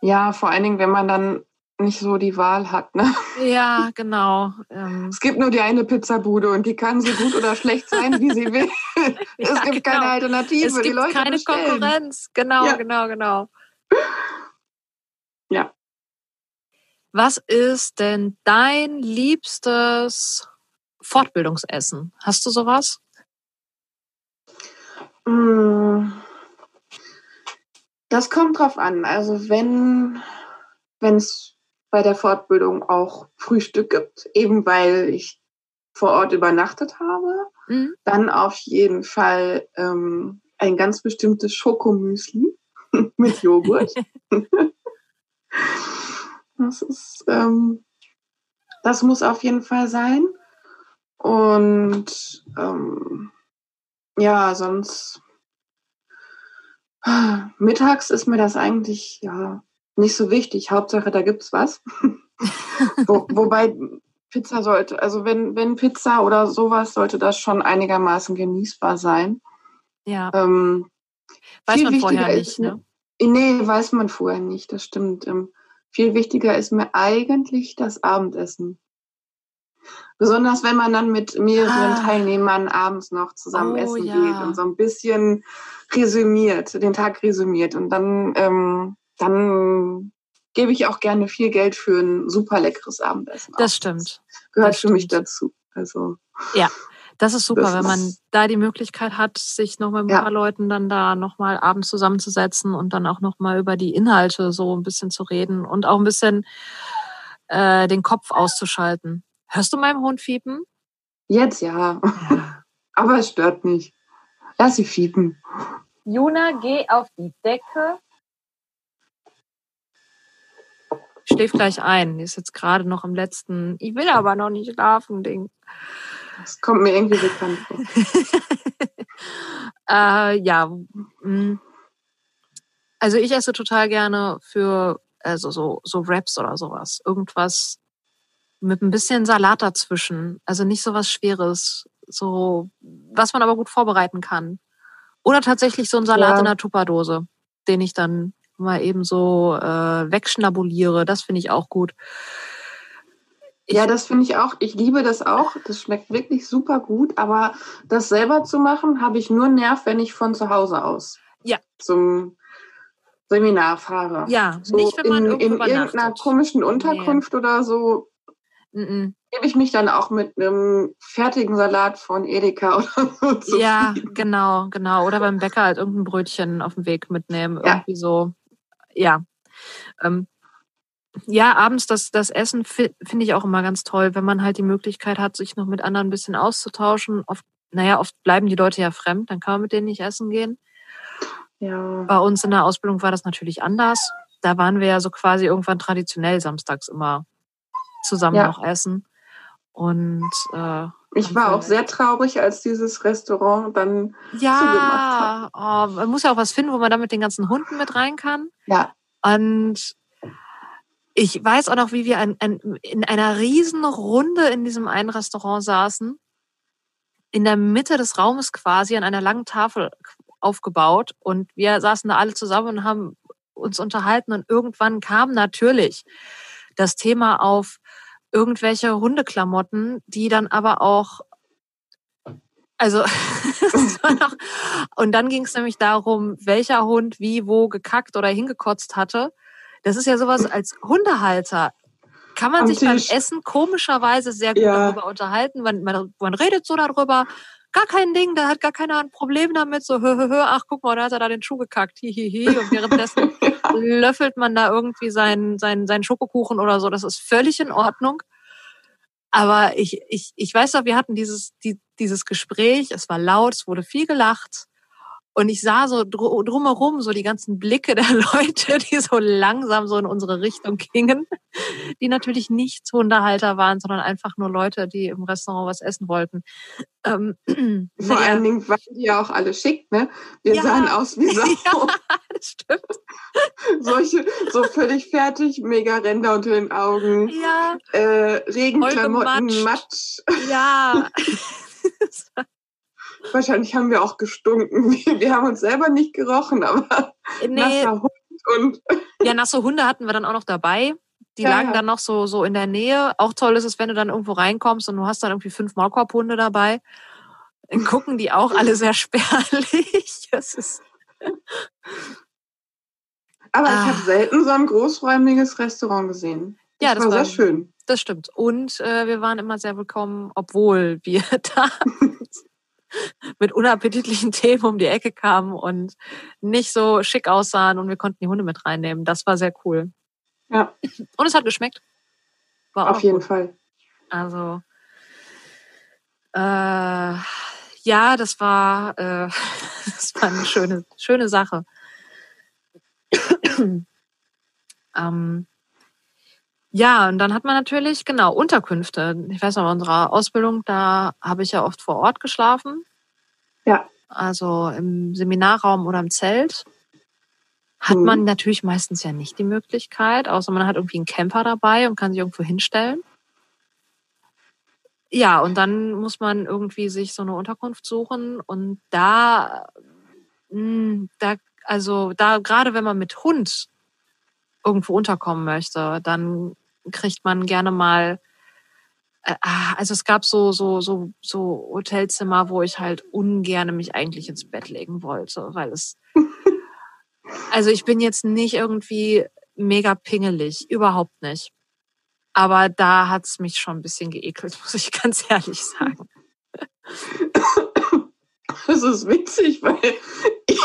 Ja, vor allen Dingen, wenn man dann nicht so die Wahl hat. Ne? Ja, genau. Ähm, Es gibt nur die eine Pizzabude und die kann so gut oder schlecht sein, wie sie will. es ja, gibt genau. keine Alternative. Es die gibt Leute keine bestellen. Konkurrenz. Genau, Ja. genau, genau. Ja. Was ist denn dein liebstes Fortbildungsessen? Hast du sowas? Mm. Das kommt drauf an. Also wenn wenn es bei der Fortbildung auch Frühstück gibt, eben weil ich vor Ort übernachtet habe, Mhm. dann auf jeden Fall ähm, ein ganz bestimmtes Schokomüsli mit Joghurt. das ist, ähm, das muss auf jeden Fall sein. Und ähm, ja, sonst mittags ist mir das eigentlich ja nicht so wichtig. Hauptsache, da gibt's was. Wo, wobei Pizza sollte, also wenn, wenn Pizza oder sowas, sollte das schon einigermaßen genießbar sein. Ja, Ähm, weiß viel man vorher wichtiger nicht, ist ne? Nee, weiß man vorher nicht, das stimmt. Ähm, viel wichtiger ist mir eigentlich das Abendessen. Besonders wenn man dann mit mehreren Ah. Teilnehmern abends noch zusammen Oh, essen ja. geht und so ein bisschen resümiert, den Tag resümiert. Und dann, ähm, dann gebe ich auch gerne viel Geld für ein super leckeres Abendessen. Das aus. stimmt. Gehört das für mich stimmt. dazu. Also, Das ist super, Das wenn man da die Möglichkeit hat, sich noch mit ein Ja. paar Leuten dann da nochmal abends zusammenzusetzen und dann auch nochmal über die Inhalte so ein bisschen zu reden und auch ein bisschen äh, den Kopf auszuschalten. Hörst du meinem Hund fiepen? jetzt ja, Ja. aber es stört nicht. Lass sie fiepen. Juna, geh auf die Decke. schläft gleich ein. Die ist jetzt gerade noch im letzten, ich will aber noch nicht schlafen, Ding. Das kommt mir irgendwie bekannt vor. äh, ja. Mm. Also ich esse total gerne für also so, so Wraps oder sowas. Irgendwas mit ein bisschen Salat dazwischen. Also nicht so was Schweres. So, was man aber gut vorbereiten kann. Oder tatsächlich so ein Salat ja. in der Tupperdose, den ich dann mal eben so äh, wegschnabuliere. Das finde ich auch gut. Ich ja, das finde ich auch. Ich liebe das auch. Das schmeckt wirklich super gut. Aber das selber zu machen, habe ich nur Nerv, wenn ich von zu Hause aus ja. zum Seminar fahre. Ja, so nicht wenn man in, in irgendeiner komischen Unterkunft nee. oder so. Mm. Gebe ich mich dann auch mit einem fertigen Salat von Edeka oder so zufrieden. Ja, genau, genau. Oder beim Bäcker halt irgendein Brötchen auf dem Weg mitnehmen. Ja. Irgendwie so. Ja. Ähm, ja, abends das, das Essen finde ich auch immer ganz toll, wenn man halt die Möglichkeit hat, sich noch mit anderen ein bisschen auszutauschen. Oft, naja, oft bleiben die Leute ja fremd, dann kann man mit denen nicht essen gehen. Ja. Bei uns in der Ausbildung war das natürlich anders. Da waren wir ja so quasi irgendwann traditionell samstags immer zusammen ja. noch essen. Und äh, ich war auch sehr traurig, als dieses Restaurant dann ja, zugemacht hat. Oh, man muss ja auch was finden, wo man da mit den ganzen Hunden mit rein kann. Ja. Und ich weiß auch noch, wie wir ein, ein, in einer riesen Runde in diesem einen Restaurant saßen. In der Mitte des Raumes quasi an einer langen Tafel aufgebaut und wir saßen da alle zusammen und haben uns unterhalten und irgendwann kam natürlich das Thema auf irgendwelche Hundeklamotten, die dann aber auch also noch, und dann ging es nämlich darum, welcher Hund wie wo gekackt oder hingekotzt hatte. Das ist ja sowas als Hundehalter. Kann man Am sich Tisch. beim Essen komischerweise sehr gut ja. darüber unterhalten. Man, man, man redet so darüber, gar kein Ding, da hat gar keiner ein Problem damit, so, hö, hö, hö, ach, guck mal, da hat er da den Schuh gekackt, hihihi. Und währenddessen löffelt man da irgendwie seinen, seinen, seinen Schokokuchen oder so. Das ist völlig in Ordnung. Aber ich, ich, ich weiß doch, wir hatten dieses, die, dieses Gespräch, es war laut, es wurde viel gelacht. Und ich sah so drumherum so die ganzen Blicke der Leute, die so langsam so in unsere Richtung gingen, die natürlich nicht Hundehalter waren, sondern einfach nur Leute, die im Restaurant was essen wollten. Ähm, Vor allen Dingen waren die ja auch alle schick, ne? Wir ja. sahen aus wie Sau. Ja, das stimmt. Solche, so völlig fertig, mega Ränder unter den Augen. Ja. Äh, Regenklamotten, Matsch. Ja. Wahrscheinlich haben wir auch gestunken. Wir haben uns selber nicht gerochen, aber nee. nasser Hund und. Ja, nasse Hunde hatten wir dann auch noch dabei. Die ja, lagen ja. dann noch so, so in der Nähe. Auch toll ist es, wenn du dann irgendwo reinkommst und du hast dann irgendwie fünf Maulkorbhunde dabei. Dann gucken die auch alle sehr spärlich. Das ist. Aber ah. ich habe selten so ein großräumiges Restaurant gesehen. Das ja, das war, war sehr schön. Das stimmt. Und äh, wir waren immer sehr willkommen, obwohl wir da mit unappetitlichen Themen um die Ecke kamen und nicht so schick aussahen und wir konnten die Hunde mit reinnehmen. Das war sehr cool. Ja. Und es hat geschmeckt. War Auf jeden gut. Fall. Also, äh, ja, das war, äh, das war eine schöne, schöne Sache. ähm, ja, und dann hat man natürlich, genau, Unterkünfte. Ich weiß noch, in unserer Ausbildung, da habe ich ja oft vor Ort geschlafen. Ja. Also im Seminarraum oder im Zelt. Hat mhm. man natürlich meistens ja nicht die Möglichkeit, außer man hat irgendwie einen Camper dabei und kann sich irgendwo hinstellen. Ja, und dann muss man irgendwie sich so eine Unterkunft suchen und da, hm, da, also da, gerade wenn man mit Hund irgendwo unterkommen möchte, dann kriegt man gerne mal äh, ah, also es gab so so so so Hotelzimmer, wo ich halt ungern mich eigentlich ins Bett legen wollte, weil es also ich bin jetzt nicht irgendwie mega pingelig, überhaupt nicht. Aber da hat es mich schon ein bisschen geekelt, muss ich ganz ehrlich sagen. Das ist witzig, weil ich,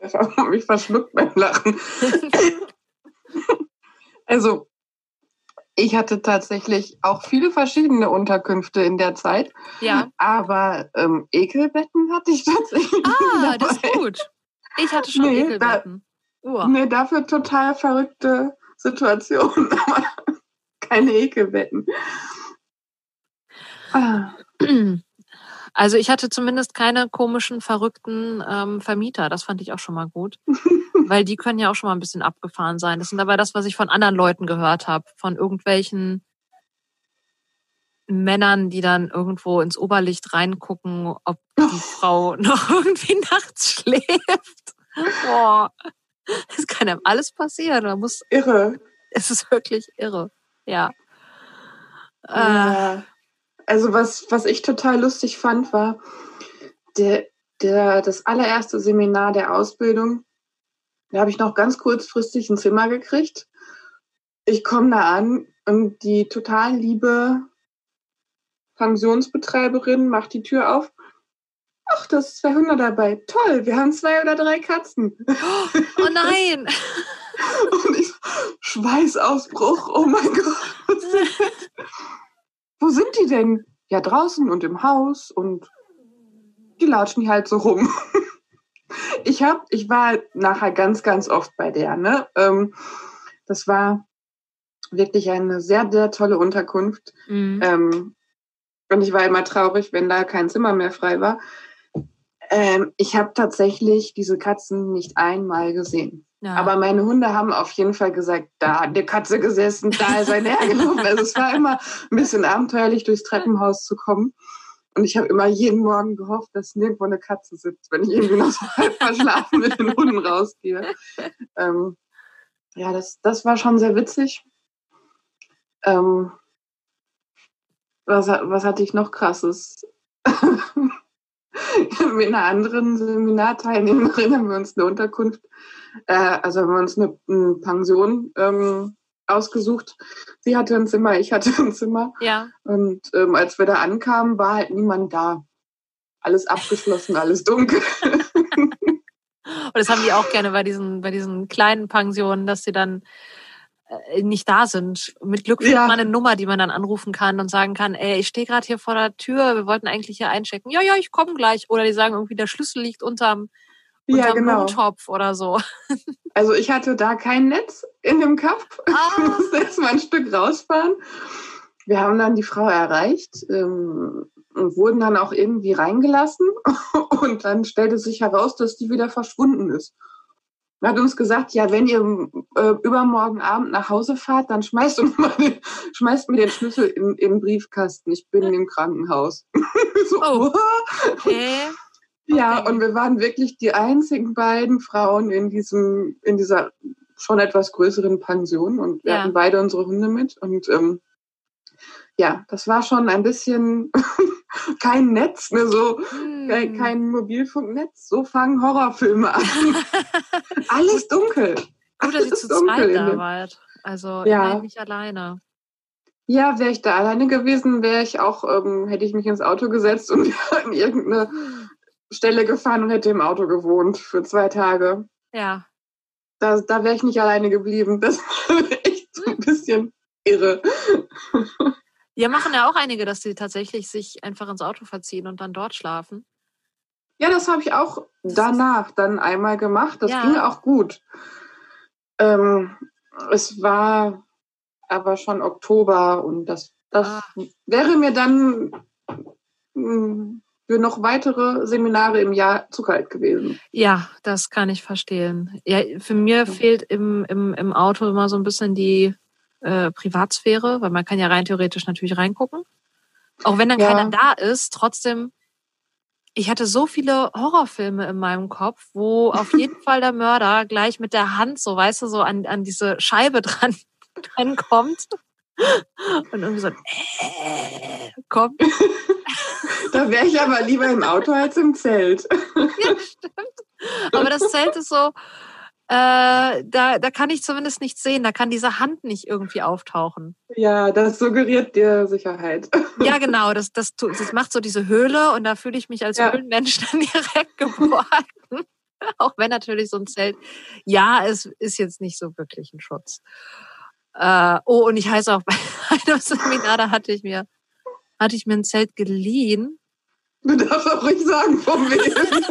ich habe mich verschluckt beim Lachen. Also, ich hatte tatsächlich auch viele verschiedene Unterkünfte in der Zeit. Ja. Aber ähm, Ekelbetten hatte ich tatsächlich. Ah, das ist gut. Ich hatte schon nee, Ekelbetten. Da. Nee, dafür total verrückte Situation, aber keine Ekelbetten. Ah. Also ich hatte zumindest keine komischen, verrückten ähm, Vermieter. Das fand ich auch schon mal gut. Weil die können ja auch schon mal ein bisschen abgefahren sein. Das sind aber das, was ich von anderen Leuten gehört habe. Von irgendwelchen Männern, die dann irgendwo ins Oberlicht reingucken, ob die Frau noch irgendwie nachts schläft. Boah. Das kann einem alles passieren. Man muss. Irre. Es ist wirklich irre. Ja. ja. Äh, also was, was ich total lustig fand, war der, der, das allererste Seminar der Ausbildung. Da habe ich noch ganz kurzfristig ein Zimmer gekriegt. Ich komme da an und die total liebe Pensionsbetreiberin macht die Tür auf. Ach, das ist zwei Hunde dabei. Toll, wir haben zwei oder drei Katzen. Oh nein! und ich Schweißausbruch, oh mein Gott. Wo sind die denn? Ja, draußen und im Haus und die latschen halt so rum. ich hab, ich war nachher ganz, ganz oft bei der, ne? Ähm, das war wirklich eine sehr, sehr tolle Unterkunft. Mhm. Ähm, und ich war immer traurig, wenn da kein Zimmer mehr frei war. Ähm, ich habe tatsächlich diese Katzen nicht einmal gesehen. Ja. Aber meine Hunde haben auf jeden Fall gesagt, da hat eine Katze gesessen, da ist ein hergelaufen. also es war immer ein bisschen abenteuerlich, durchs Treppenhaus zu kommen. Und ich habe immer jeden Morgen gehofft, dass nirgendwo eine Katze sitzt, wenn ich irgendwie noch so halb verschlafen mit den Hunden rausgehe. Ähm, ja, das, das war schon sehr witzig. Ähm, was, was hatte ich noch krasses? mit einer anderen Seminarteilnehmerin haben wir uns eine Unterkunft, äh, also haben wir uns eine, eine Pension ähm, ausgesucht. Sie hatte ein Zimmer, ich hatte ein Zimmer. Ja. Und ähm, als wir da ankamen, war halt niemand da. Alles abgeschlossen, alles dunkel. Und das haben die auch gerne bei diesen, bei diesen kleinen Pensionen, dass sie dann nicht da sind. Mit Glück findet ja. man eine Nummer, die man dann anrufen kann und sagen kann, ey, ich stehe gerade hier vor der Tür, wir wollten eigentlich hier einchecken. Ja, ja, ich komme gleich. Oder die sagen irgendwie, der Schlüssel liegt unterm, unterm ja, genau. Blumentopf oder so. Also ich hatte da kein Netz in dem Kopf. Ah. Ich musste erst mal ein Stück rausfahren. Wir haben dann die Frau erreicht ähm, und wurden dann auch irgendwie reingelassen. Und dann stellte sich heraus, dass die wieder verschwunden ist hat uns gesagt, ja, wenn ihr äh, übermorgen Abend nach Hause fahrt, dann schmeißt, den, schmeißt mir den Schlüssel in, den Briefkasten. Ich bin im Krankenhaus. so, oh. okay. Ja, okay. und wir waren wirklich die einzigen beiden Frauen in diesem, in dieser schon etwas größeren Pension und wir ja. hatten beide unsere Hunde mit und ähm, ja, das war schon ein bisschen kein Netz, ne, so hm. kein Mobilfunknetz. So fangen Horrorfilme an. Alles dunkel. Gut, dass ihr zu zweit da wart. Also ja. nicht alleine. Ja, wäre ich da alleine gewesen, wäre ich auch, ähm, hätte ich mich ins Auto gesetzt und an irgendeine Stelle gefahren und hätte im Auto gewohnt für zwei Tage. Ja. Da, da wäre ich nicht alleine geblieben. Das war echt so ein bisschen irre. Ja, machen ja auch einige, dass sie tatsächlich sich einfach ins Auto verziehen und dann dort schlafen. Ja, das habe ich auch danach dann einmal gemacht. Das ja. ging auch gut. Ähm, es war aber schon Oktober und das, das ah. wäre mir dann hm, für noch weitere Seminare im Jahr zu kalt gewesen. Ja, das kann ich verstehen. Ja, für mir fehlt im, im, im Auto immer so ein bisschen die äh, Privatsphäre, weil man kann ja rein theoretisch natürlich reingucken. Auch wenn dann ja. keiner da ist, trotzdem, ich hatte so viele Horrorfilme in meinem Kopf, wo auf jeden Fall der Mörder gleich mit der Hand, so weißt du, so an, an diese Scheibe dran, dran kommt. Und irgendwie so äh, kommt. Da wäre ich aber lieber im Auto als im Zelt. Ja, stimmt. Aber das Zelt ist so, äh, da, da kann ich zumindest nichts sehen. Da kann diese Hand nicht irgendwie auftauchen. Ja, das suggeriert dir Sicherheit. Ja, genau. Das, das, das macht so diese Höhle und da fühle ich mich als ja. Höhlenmensch dann direkt geborgen. Auch wenn natürlich so ein Zelt, ja, es ist jetzt nicht so wirklich ein Schutz. Äh, oh, und ich heiße auch bei einem Seminar, da hatte ich mir, hatte ich mir ein Zelt geliehen. Du darfst auch ruhig sagen, von wem.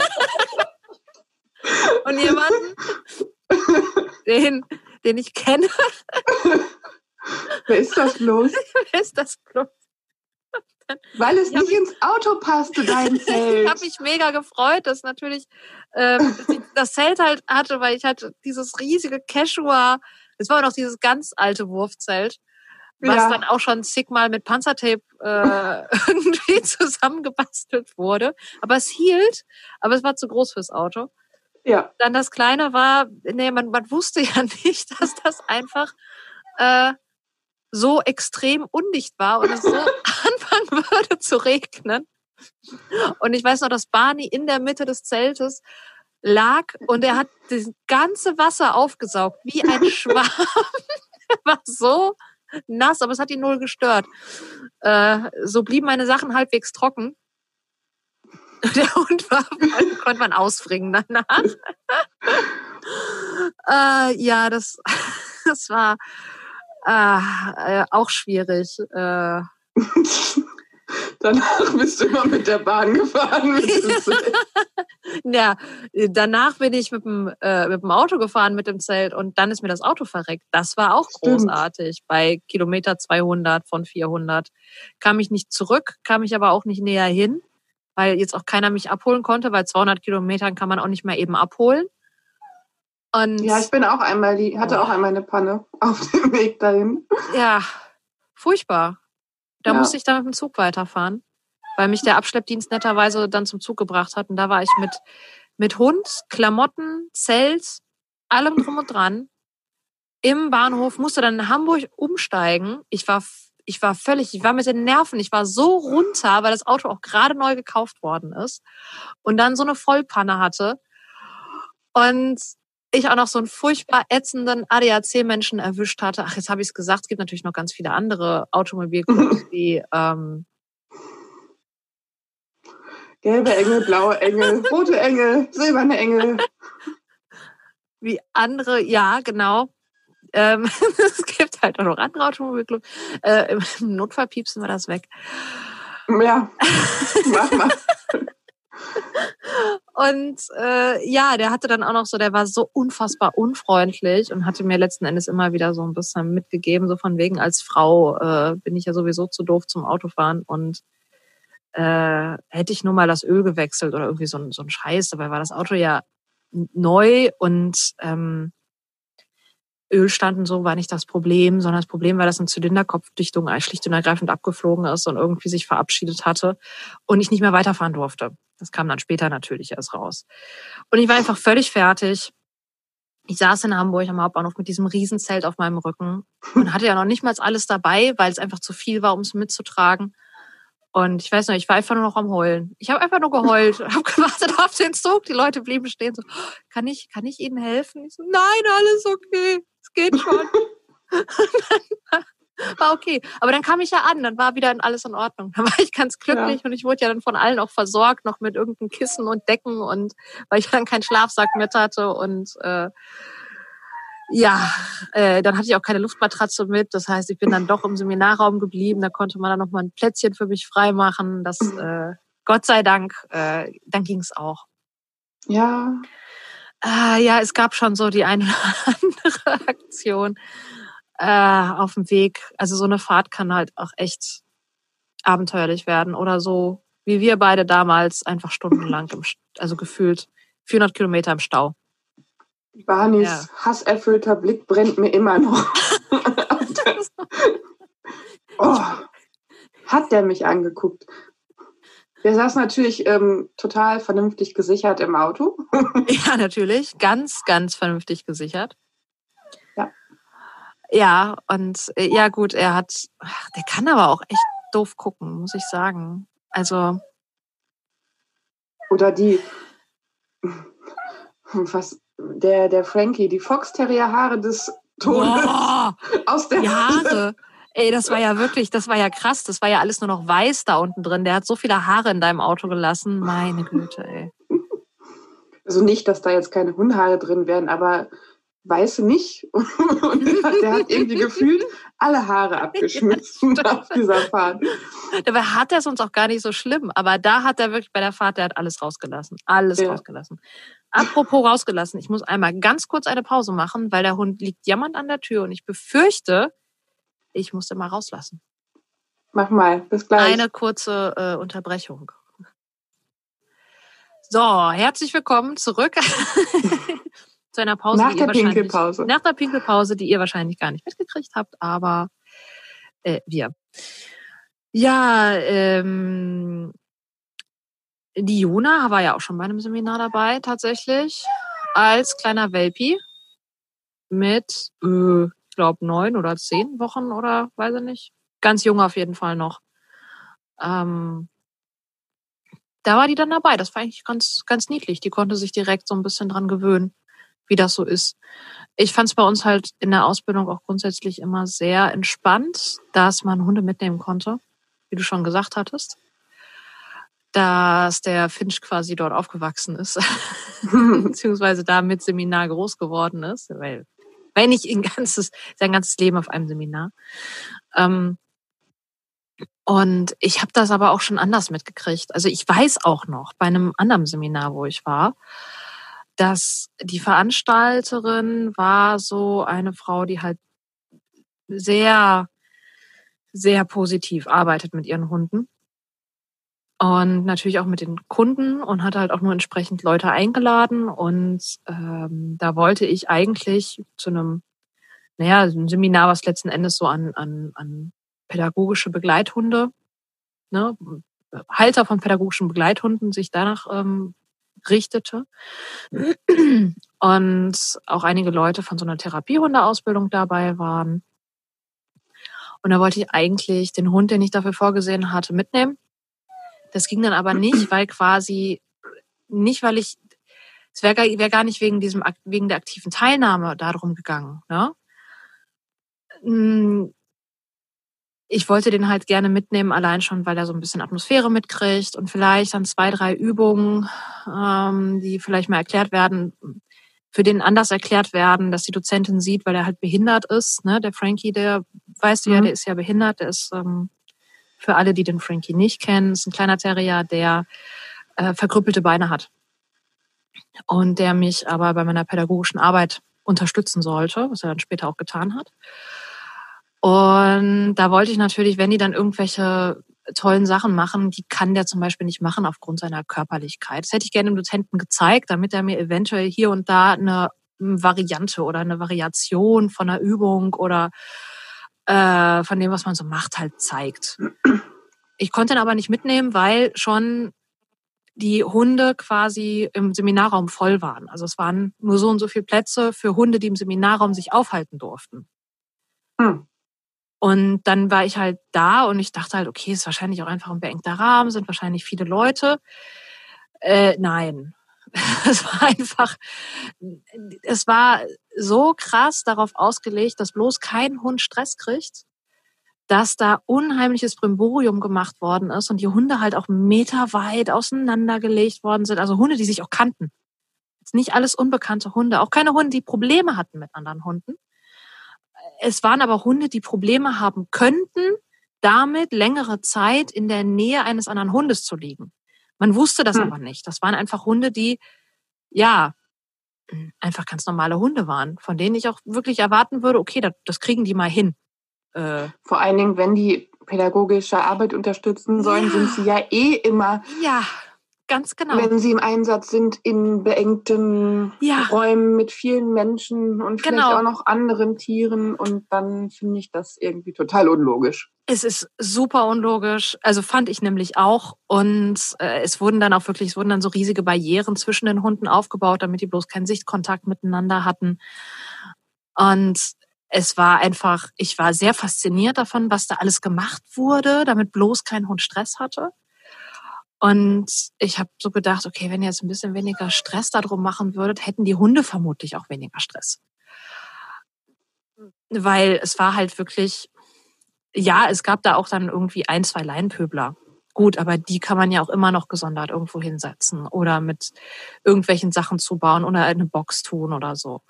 Und jemanden, den, den ich kenne. Wer ist das bloß? Wer ist das bloß? Weil es nicht ins Auto passte, dein Zelt. ich habe mich mega gefreut, dass natürlich ähm, das Zelt halt hatte, weil ich hatte dieses riesige Quechua, es war noch dieses ganz alte Wurfzelt, was ja. dann auch schon zigmal mit Panzertape äh, irgendwie zusammengebastelt wurde. Aber es hielt, aber es war zu groß fürs Auto. Ja. Dann das Kleine war, nee, man, man wusste ja nicht, dass das einfach äh, so extrem undicht war und es so anfangen würde zu regnen. Und ich weiß noch, dass Barney in der Mitte des Zeltes lag und er hat das ganze Wasser aufgesaugt, wie ein Schwamm. war so nass, aber es hat ihn null gestört. Äh, so blieben meine Sachen halbwegs trocken. Der Hund war, konnte man ausfringen danach. äh, ja, das, das war äh, auch schwierig. Äh. Danach bist du immer mit der Bahn gefahren. ja, danach bin ich mit dem, äh, mit dem Auto gefahren mit dem Zelt und dann ist mir das Auto verreckt. Das war auch Stimmt. großartig. Bei Kilometer 200 von 400 kam ich nicht zurück, kam ich aber auch nicht näher hin, weil jetzt auch keiner mich abholen konnte, weil 200 Kilometern kann man auch nicht mehr eben abholen. Und ja, ich bin auch einmal, die hatte oh. auch einmal eine Panne auf dem Weg dahin. Ja, furchtbar. Da ja. musste ich dann mit dem Zug weiterfahren, weil mich der Abschleppdienst netterweise dann zum Zug gebracht hat. Und da war ich mit, mit Hund, Klamotten, Zelt, allem drum und dran im Bahnhof, musste dann in Hamburg umsteigen. Ich war, ich war völlig, ich war mit den Nerven, ich war so runter, weil das Auto auch gerade neu gekauft worden ist und dann so eine Vollpanne hatte. Und ich auch noch so einen furchtbar ätzenden ADAC-Menschen erwischt hatte. Ach, jetzt habe ich es gesagt, es gibt natürlich noch ganz viele andere Automobilclubs, wie ähm, gelbe Engel, blaue Engel, rote Engel, silberne Engel. Wie andere, ja, genau. Ähm, es gibt halt auch noch andere Automobilclubs. Äh, Im Notfall piepsen wir das weg. Ja, mach mal. Und äh, ja, der hatte dann auch noch so, der war so unfassbar unfreundlich und hatte mir letzten Endes immer wieder so ein bisschen mitgegeben, so von wegen als Frau äh, bin ich ja sowieso zu doof zum Autofahren und äh, hätte ich nur mal das Öl gewechselt oder irgendwie so ein, so ein Scheiß, dabei war das Auto ja neu und ähm, Ölstand und so war nicht das Problem, sondern das Problem war, dass eine Zylinderkopfdichtung schlicht und ergreifend abgeflogen ist und irgendwie sich verabschiedet hatte und ich nicht mehr weiterfahren durfte. Das kam dann später natürlich erst raus. Und ich war einfach völlig fertig. Ich saß in Hamburg am Hauptbahnhof mit diesem Riesenzelt auf meinem Rücken und hatte ja noch nicht mal alles dabei, weil es einfach zu viel war, um es mitzutragen. Und ich weiß noch, ich war einfach nur noch am Heulen. Ich habe einfach nur geheult, habe gewartet auf den Zug. Die Leute blieben stehen so, kann ich, kann ich Ihnen helfen? Ich so, nein, alles okay, es geht schon. war okay. Aber dann kam ich ja an, dann war wieder alles in Ordnung. Dann war ich ganz glücklich ja. und ich wurde ja dann von allen auch versorgt, noch mit irgendeinem Kissen und Decken und weil ich dann keinen Schlafsack mit hatte und äh, ja, äh, dann hatte ich auch keine Luftmatratze mit. Das heißt, ich bin dann doch im Seminarraum geblieben. Da konnte man dann noch mal ein Plätzchen für mich freimachen. Das äh, Gott sei Dank, äh, dann ging's auch. Ja. Äh, ja, es gab schon so die eine oder andere Aktion äh, auf dem Weg. Also so eine Fahrt kann halt auch echt abenteuerlich werden oder so wie wir beide damals einfach stundenlang, im, also gefühlt 400 Kilometer im Stau. Barneys ja. hasserfüllter Blick brennt mir immer noch. oh, hat der mich angeguckt. Der saß natürlich ähm, total vernünftig gesichert im Auto. ja, natürlich. Ganz, ganz vernünftig gesichert. Ja, und äh, ja gut, er hat, ach, der kann aber auch echt doof gucken, muss ich sagen. Also. Oder die, was, der, der Frankie, die Fox-Terrier-Haare des Todes Boah, aus der die Haare. Ey, das war ja wirklich, das war ja krass. Das war ja alles nur noch weiß da unten drin. Der hat so viele Haare in deinem Auto gelassen. Meine Güte, ey. Also nicht, dass da jetzt keine Hundhaare drin wären, aber Weiße nicht. Und der hat irgendwie gefühlt alle Haare abgeschmissen auf dieser Fahrt. Dabei hat er es uns auch gar nicht so schlimm. Aber da hat er wirklich bei der Fahrt, der hat alles rausgelassen. Alles ja. rausgelassen. Apropos rausgelassen, ich muss einmal ganz kurz eine Pause machen, weil der Hund liegt jammernd an der Tür und ich befürchte, ich musste mal rauslassen. Mach mal, bis gleich. Eine kurze äh, Unterbrechung. So, herzlich willkommen zurück zu einer Pause. Nach der Pinkelpause. Nach der Pinkelpause, die ihr wahrscheinlich gar nicht mitgekriegt habt, aber äh, wir. Ja, ähm, die Jona war ja auch schon bei einem Seminar dabei, tatsächlich, als kleiner Welpi mit, äh, glaube, neun oder zehn Wochen oder weiß ich nicht. Ganz jung auf jeden Fall noch. Ähm, da war die dann dabei. Das war eigentlich ganz, ganz niedlich. Die konnte sich direkt so ein bisschen dran gewöhnen, wie das so ist. Ich fand es bei uns halt in der Ausbildung auch grundsätzlich immer sehr entspannt, dass man Hunde mitnehmen konnte, wie du schon gesagt hattest dass der Finch quasi dort aufgewachsen ist, beziehungsweise da mit Seminar groß geworden ist, weil wenn nicht ein ganzes, sein ganzes Leben auf einem Seminar. Ähm, und ich habe das aber auch schon anders mitgekriegt. Also ich weiß auch noch bei einem anderen Seminar, wo ich war, dass die Veranstalterin war so eine Frau, die halt sehr, sehr positiv arbeitet mit ihren Hunden und natürlich auch mit den Kunden und hat halt auch nur entsprechend Leute eingeladen. Und ähm, da wollte ich eigentlich zu einem, naja, ein Seminar, was letzten Endes so an, an, an pädagogische Begleithunde, ne, Halter von pädagogischen Begleithunden sich danach ähm, richtete. Und auch einige Leute von so einer Therapiehundeausbildung dabei waren. Und da wollte ich eigentlich den Hund, den ich dafür vorgesehen hatte, mitnehmen das ging dann aber nicht, weil quasi, nicht weil ich, es wäre wär gar nicht wegen diesem, wegen der aktiven Teilnahme darum gegangen, ne? Hm, ich wollte den halt gerne mitnehmen, allein schon, weil er so ein bisschen Atmosphäre mitkriegt und vielleicht dann zwei, drei Übungen, ähm, die vielleicht mal erklärt werden, für den anders erklärt werden, dass die Dozentin sieht, weil er halt behindert ist. Ne? Der Frankie, der weißt du ja, mhm. der ist ja behindert, der ist ähm, für alle, die den Frankie nicht kennen, ist ein kleiner Terrier, der äh, verkrüppelte Beine hat. Und der mich aber bei meiner pädagogischen Arbeit unterstützen sollte, was er dann später auch getan hat. Und da wollte ich natürlich, wenn die dann irgendwelche tollen Sachen machen, die kann der zum Beispiel nicht machen aufgrund seiner Körperlichkeit. Das hätte ich gerne dem Dozenten gezeigt, damit er mir eventuell hier und da eine Variante oder eine Variation von einer Übung oder äh, von dem, was man so macht, halt zeigt. Ich konnte ihn aber nicht mitnehmen, weil schon die Hunde quasi im Seminarraum voll waren. Also es waren nur so und so viele Plätze für Hunde, die im Seminarraum sich aufhalten durften. Hm. Und dann war ich halt da und ich dachte halt, okay, ist wahrscheinlich auch einfach ein beengter Rahmen, sind wahrscheinlich viele Leute. Äh, nein, es war einfach, es war so krass darauf ausgelegt, dass bloß kein Hund Stress kriegt, dass da unheimliches Brimborium gemacht worden ist und die Hunde halt auch meterweit auseinandergelegt worden sind. Also Hunde, die sich auch kannten. Jetzt nicht alles unbekannte Hunde, auch keine Hunde, die Probleme hatten mit anderen Hunden. Es waren aber Hunde, die Probleme haben könnten, damit längere Zeit in der Nähe eines anderen Hundes zu liegen. Man wusste das hm. aber nicht. Das waren einfach Hunde, die, ja, einfach ganz normale Hunde waren, von denen ich auch wirklich erwarten würde, okay, das, das kriegen die mal hin. Äh, Vor allen Dingen, wenn die pädagogische Arbeit unterstützen sollen, ja. sind sie ja eh immer ja. Ganz genau. Wenn sie im Einsatz sind in beengten ja. Räumen mit vielen Menschen und vielleicht genau. auch noch anderen Tieren. Und dann finde ich das irgendwie total unlogisch. Es ist super unlogisch. Also fand ich nämlich auch. Und äh, es wurden dann auch wirklich, es wurden dann so riesige Barrieren zwischen den Hunden aufgebaut, damit die bloß keinen Sichtkontakt miteinander hatten. Und es war einfach, ich war sehr fasziniert davon, was da alles gemacht wurde, damit bloß kein Hund Stress hatte. Und ich habe so gedacht, okay, wenn ihr jetzt ein bisschen weniger Stress darum machen würdet, hätten die Hunde vermutlich auch weniger Stress. Weil es war halt wirklich, ja, es gab da auch dann irgendwie ein, zwei Leinpöbler. Gut, aber die kann man ja auch immer noch gesondert irgendwo hinsetzen oder mit irgendwelchen Sachen zubauen oder eine Box tun oder so.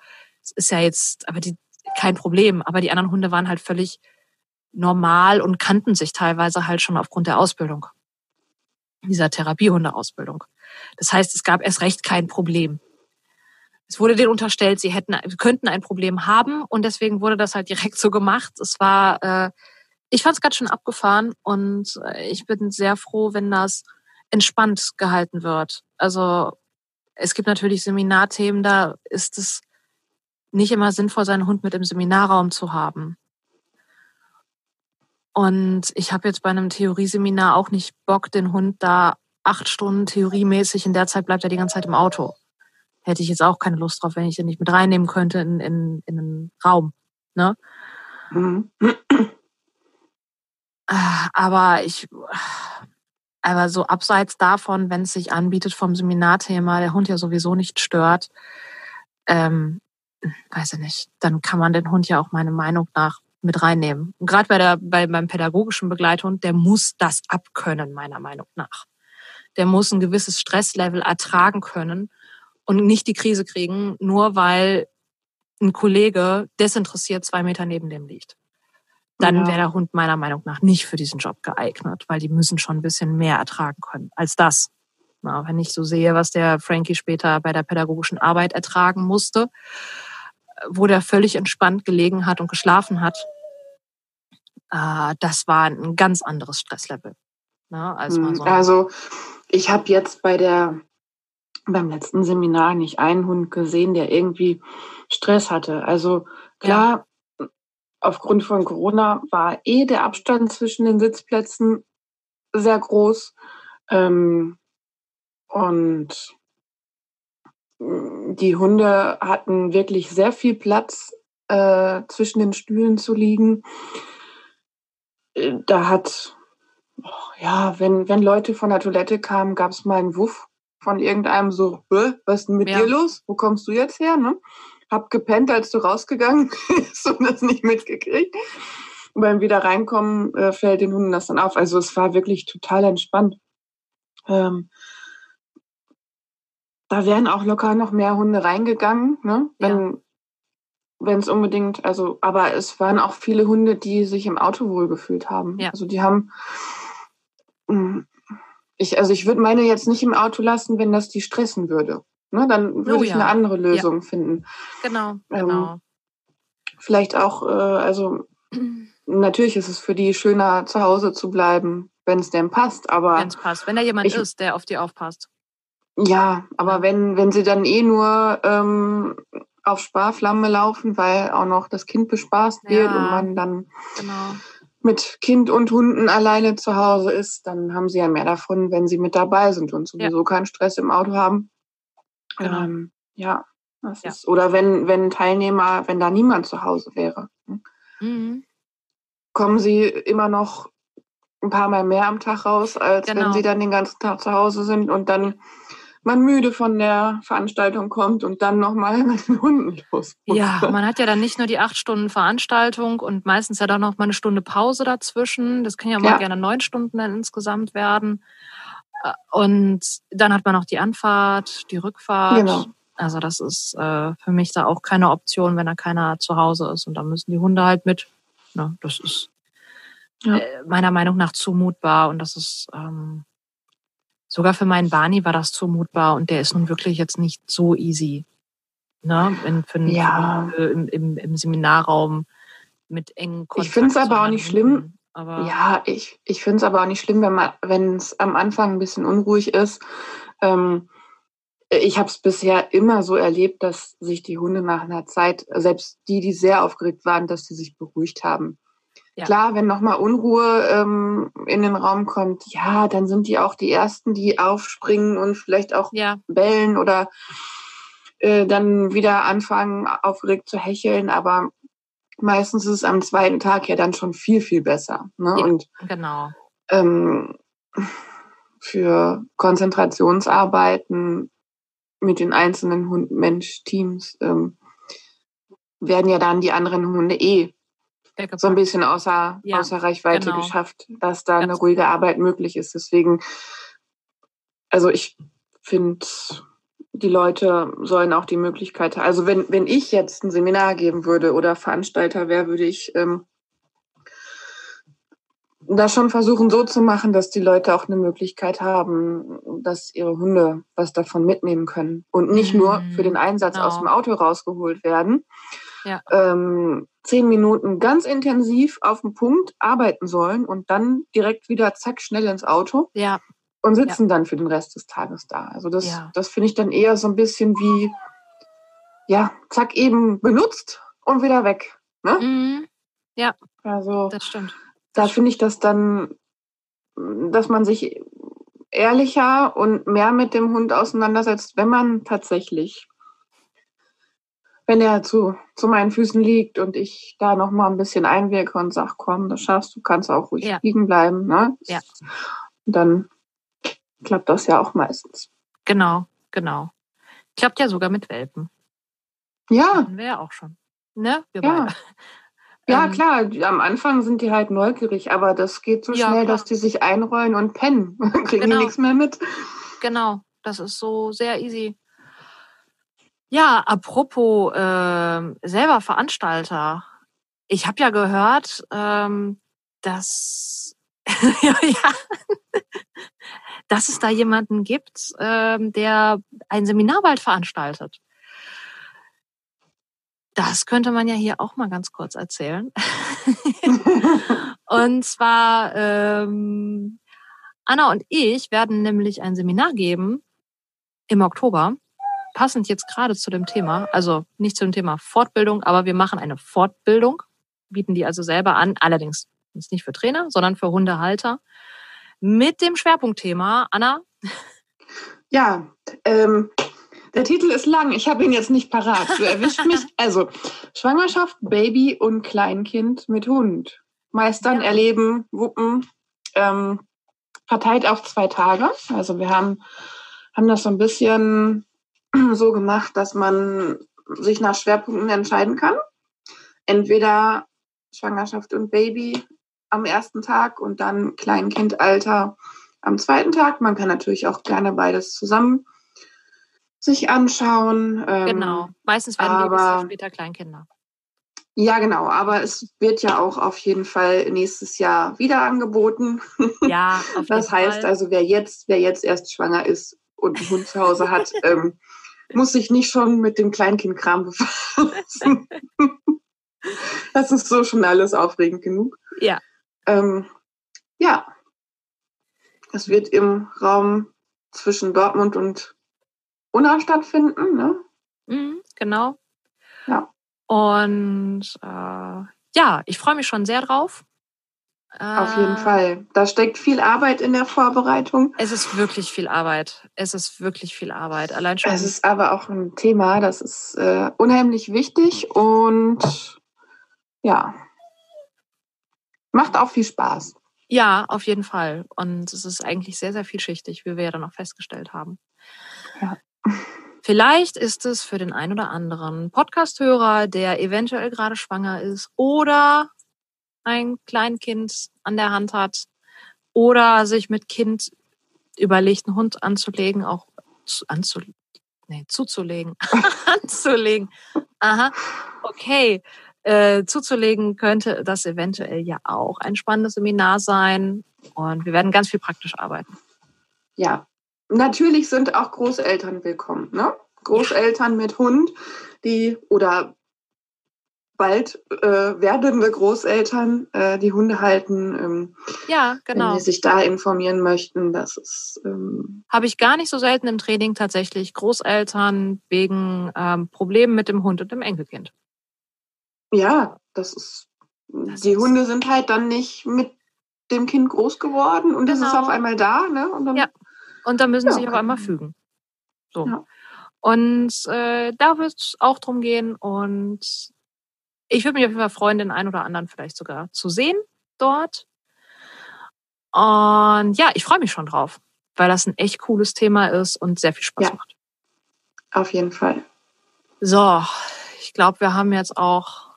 Es ist ja jetzt, aber die, kein Problem. Aber die anderen Hunde waren halt völlig normal und kannten sich teilweise halt schon aufgrund der Ausbildung dieser Therapiehundeausbildung. Das heißt, es gab erst recht kein Problem. es wurde denen unterstellt, sie hätten, könnten ein Problem haben und deswegen wurde das halt direkt so gemacht. Es war, äh, ich fand es ganz schön abgefahren und äh, ich bin sehr froh, wenn das entspannt gehalten wird. Also es gibt natürlich Seminarthemen, da ist es nicht immer sinnvoll, seinen Hund mit im Seminarraum zu haben. Und ich habe jetzt bei einem Theorieseminar auch nicht Bock, den Hund da acht Stunden theoriemäßig, in der Zeit bleibt er die ganze Zeit im Auto hätte ich jetzt auch keine Lust drauf, wenn ich den nicht mit reinnehmen könnte in, in, in einen Raum. Ne? Mhm. Aber ich, aber so abseits davon, wenn es sich anbietet vom Seminarthema, der Hund ja sowieso nicht stört, ähm, weiß ich nicht, dann kann man den Hund ja auch meiner Meinung nach mit reinnehmen. Gerade bei der, bei, beim pädagogischen Begleithund, der muss das abkönnen, meiner Meinung nach. Der muss ein gewisses Stresslevel ertragen können und nicht die Krise kriegen, nur weil ein Kollege desinteressiert zwei Meter neben dem liegt. Dann ja. wäre der Hund meiner Meinung nach nicht für diesen Job geeignet, weil die müssen schon ein bisschen mehr ertragen können als das. Na, wenn ich so sehe, was der Frankie später bei der pädagogischen Arbeit ertragen musste, wo der völlig entspannt gelegen hat und geschlafen hat, äh, das war ein ganz anderes Stresslevel. Na, als hm, so also ich habe jetzt bei der beim letzten Seminar nicht einen Hund gesehen, der irgendwie Stress hatte. Also klar, ja. aufgrund von Corona war eh der Abstand zwischen den Sitzplätzen sehr groß. Ähm, und die Hunde hatten wirklich sehr viel Platz äh, zwischen den Stühlen zu liegen. Äh, da hat, oh, ja, wenn, wenn Leute von der Toilette kamen, gab es mal einen Wuff von irgendeinem so, was ist denn mit ja. dir los? Wo kommst du jetzt her? Ne? Hab gepennt, als du rausgegangen bist und das nicht mitgekriegt. Und beim wieder reinkommen äh, fällt den Hunden das dann auf. Also es war wirklich total entspannt. Ähm, da wären auch locker noch mehr Hunde reingegangen, ne? Wenn, ja. es unbedingt, also, aber es waren auch viele Hunde, die sich im Auto wohlgefühlt haben. Ja. Also die haben, mm, ich, also ich würde meine jetzt nicht im Auto lassen, wenn das die stressen würde. Ne, dann würde oh, ich ja. eine andere Lösung finden. Genau, ähm, genau. Vielleicht auch, äh, also natürlich ist es für die schöner, zu Hause zu bleiben, wenn es denn passt, aber. Wenn es passt, wenn da jemand ich, ist, der auf die aufpasst. Ja, aber wenn, wenn sie dann eh nur ähm, auf Sparflamme laufen, weil auch noch das Kind bespaßt wird ja, und man dann genau mit Kind und Hunden alleine zu Hause ist, dann haben sie ja mehr davon, wenn sie mit dabei sind und sowieso ja. keinen Stress im Auto haben. Genau. Ähm, ja, das ja. ist, oder wenn, wenn Teilnehmer, wenn da niemand zu Hause wäre, ne? mhm. kommen sie immer noch ein paar Mal mehr am Tag raus, als genau. wenn sie dann den ganzen Tag zu Hause sind und dann man müde von der Veranstaltung kommt und dann nochmal mit den Hunden los. Muss. Ja, man hat ja dann nicht nur die acht Stunden Veranstaltung und meistens ja dann noch mal eine Stunde Pause dazwischen. Das können ja mal ja. gerne neun Stunden dann insgesamt werden. Äh, und dann hat man noch die Anfahrt, die Rückfahrt. Genau. Also das ist äh, für mich da auch keine Option, wenn da keiner zu Hause ist. Und da müssen die Hunde halt mit. Na, das ist ja. äh, meiner Meinung nach zumutbar und das ist ähm, Sogar für meinen Barney war das zumutbar und der ist nun wirklich jetzt nicht so easy. Ne? In, für, ja. für, im, im, im, Seminarraum mit engen Kontakt. Ich finde es aber auch nicht schlimm. Aber ja, ich, ich finde es aber auch nicht schlimm, wenn es am Anfang ein bisschen unruhig ist. Ähm, ich habe es bisher immer so erlebt, dass sich die Hunde nach einer Zeit, selbst die, die sehr aufgeregt waren, dass sie sich beruhigt haben. Ja. Klar, wenn nochmal Unruhe ähm, in den Raum kommt, ja, dann sind die auch die Ersten, die aufspringen und vielleicht auch ja. bellen oder äh, dann wieder anfangen, aufgeregt zu hecheln. Aber meistens ist es am zweiten Tag ja dann schon viel, viel besser. Ne? Ja, und genau. Ähm, für Konzentrationsarbeiten mit den einzelnen Hund-Mensch-Teams ähm, werden ja dann die anderen Hunde eh so ein bisschen außer, ja, außer Reichweite genau. geschafft, dass da Ganz eine ruhige. Arbeit möglich ist. Deswegen, also ich finde, die Leute sollen auch die Möglichkeit haben. Also wenn, wenn ich jetzt ein Seminar geben würde oder Veranstalter wäre, würde ich ähm, das schon versuchen so zu machen, dass die Leute auch eine Möglichkeit haben, dass ihre Hunde was davon mitnehmen können und nicht mhm. nur für den Einsatz genau. aus dem Auto rausgeholt werden. Ja. Ähm, zehn Minuten ganz intensiv auf dem Punkt arbeiten sollen und dann direkt wieder zack schnell ins Auto. Ja. Und sitzen ja. dann für den Rest des Tages da. Also das, ja. das finde ich dann eher so ein bisschen wie, ja, zack eben benutzt und wieder weg. Ne? Mhm. Ja. Also das stimmt da finde ich das dann, dass man sich ehrlicher und mehr mit dem Hund auseinandersetzt, wenn man tatsächlich, wenn er zu, zu meinen Füßen liegt und ich da noch mal ein bisschen einwirke und sage, komm, das schaffst du, kannst auch ruhig ja. liegen bleiben. Ne? Ja. Und dann klappt das ja auch meistens. Genau, genau. Klappt ja sogar mit Welpen. Ja. Hatten wir ja auch schon. Ne? Wir ja. beide. Ja, ähm, klar, am Anfang sind die halt neugierig, aber das geht so ja, schnell, klar. dass die sich einrollen und pennen. Kriegen genau. die nichts mehr mit. Genau, das ist so sehr easy. Ja, apropos äh, selber Veranstalter. Ich habe ja gehört, ähm, dass, ja, dass es da jemanden gibt, ähm, der ein Seminar bald veranstaltet. Das könnte man ja hier auch mal ganz kurz erzählen. und zwar ähm, Anna und ich werden nämlich ein Seminar geben im Oktober, passend jetzt gerade zu dem Thema, also nicht zu dem Thema Fortbildung, aber wir machen eine Fortbildung, bieten die also selber an, allerdings nicht für Trainer, sondern für Hundehalter, mit dem Schwerpunktthema, Anna. Ja, ähm, der Titel ist lang, ich habe ihn jetzt nicht parat. Du erwischt mich. Also, Schwangerschaft, Baby und Kleinkind mit Hund. Meistern, ja. erleben, wuppen. Ähm, verteilt auf zwei Tage. Also wir haben, haben das so ein bisschen so gemacht, dass man sich nach Schwerpunkten entscheiden kann. Entweder Schwangerschaft und Baby am ersten Tag und dann Kleinkindalter am zweiten Tag. Man kann natürlich auch gerne beides zusammen sich anschauen. Ähm, genau, meistens werden aber, Babys später Kleinkinder. Ja, genau, aber es wird ja auch auf jeden Fall nächstes Jahr wieder angeboten. Ja, auf jeden Das heißt Fall. also, wer jetzt, wer jetzt erst schwanger ist und einen Hund zu Hause hat, ähm, muss sich nicht schon mit dem Kleinkindkram befassen. das ist so schon alles aufregend genug. Ja. Ähm, ja. Es wird im Raum zwischen Dortmund und Unna stattfinden, ne? Mhm, genau. Ja. Und äh, ja, ich freue mich schon sehr drauf. Auf jeden äh, Fall. Da steckt viel Arbeit in der Vorbereitung. Es ist wirklich viel Arbeit. Es ist wirklich viel Arbeit. Allein schon. Es ist aber auch ein Thema, das ist äh, unheimlich wichtig und ja, macht auch viel Spaß. Ja, auf jeden Fall. Und es ist eigentlich sehr, sehr vielschichtig, wie wir ja dann auch festgestellt haben. Ja. Vielleicht ist es für den einen oder anderen Podcasthörer, der eventuell gerade schwanger ist oder ein Kleinkind an der Hand hat oder sich mit Kind überlegt, einen Hund anzulegen, auch zu, anzu, nee, zuzulegen, anzulegen. Aha, okay. Äh, zuzulegen könnte das eventuell ja auch ein spannendes Seminar sein und wir werden ganz viel praktisch arbeiten. Ja, natürlich sind auch Großeltern willkommen. Ne? Großeltern mit Hund, die oder bald äh, werdende Großeltern, äh, die Hunde halten. Ähm, ja, genau. Wenn die sich da informieren möchten, das ist. Ähm Habe ich gar nicht so selten im Training tatsächlich Großeltern wegen ähm, Problemen mit dem Hund und dem Enkelkind. Ja, das ist. Das die ist Hunde sind halt dann nicht mit dem Kind groß geworden und genau. das ist auf einmal da, ne? Und dann ja. Und da müssen ja, sie sich auf einmal fügen. So. Ja. Und äh, da wird es auch drum gehen. Und ich würde mich auf jeden Fall freuen, den einen oder anderen vielleicht sogar zu sehen dort. Und ja, ich freue mich schon drauf, weil das ein echt cooles Thema ist und sehr viel Spaß ja. macht. Auf jeden Fall. So, ich glaube, wir haben jetzt auch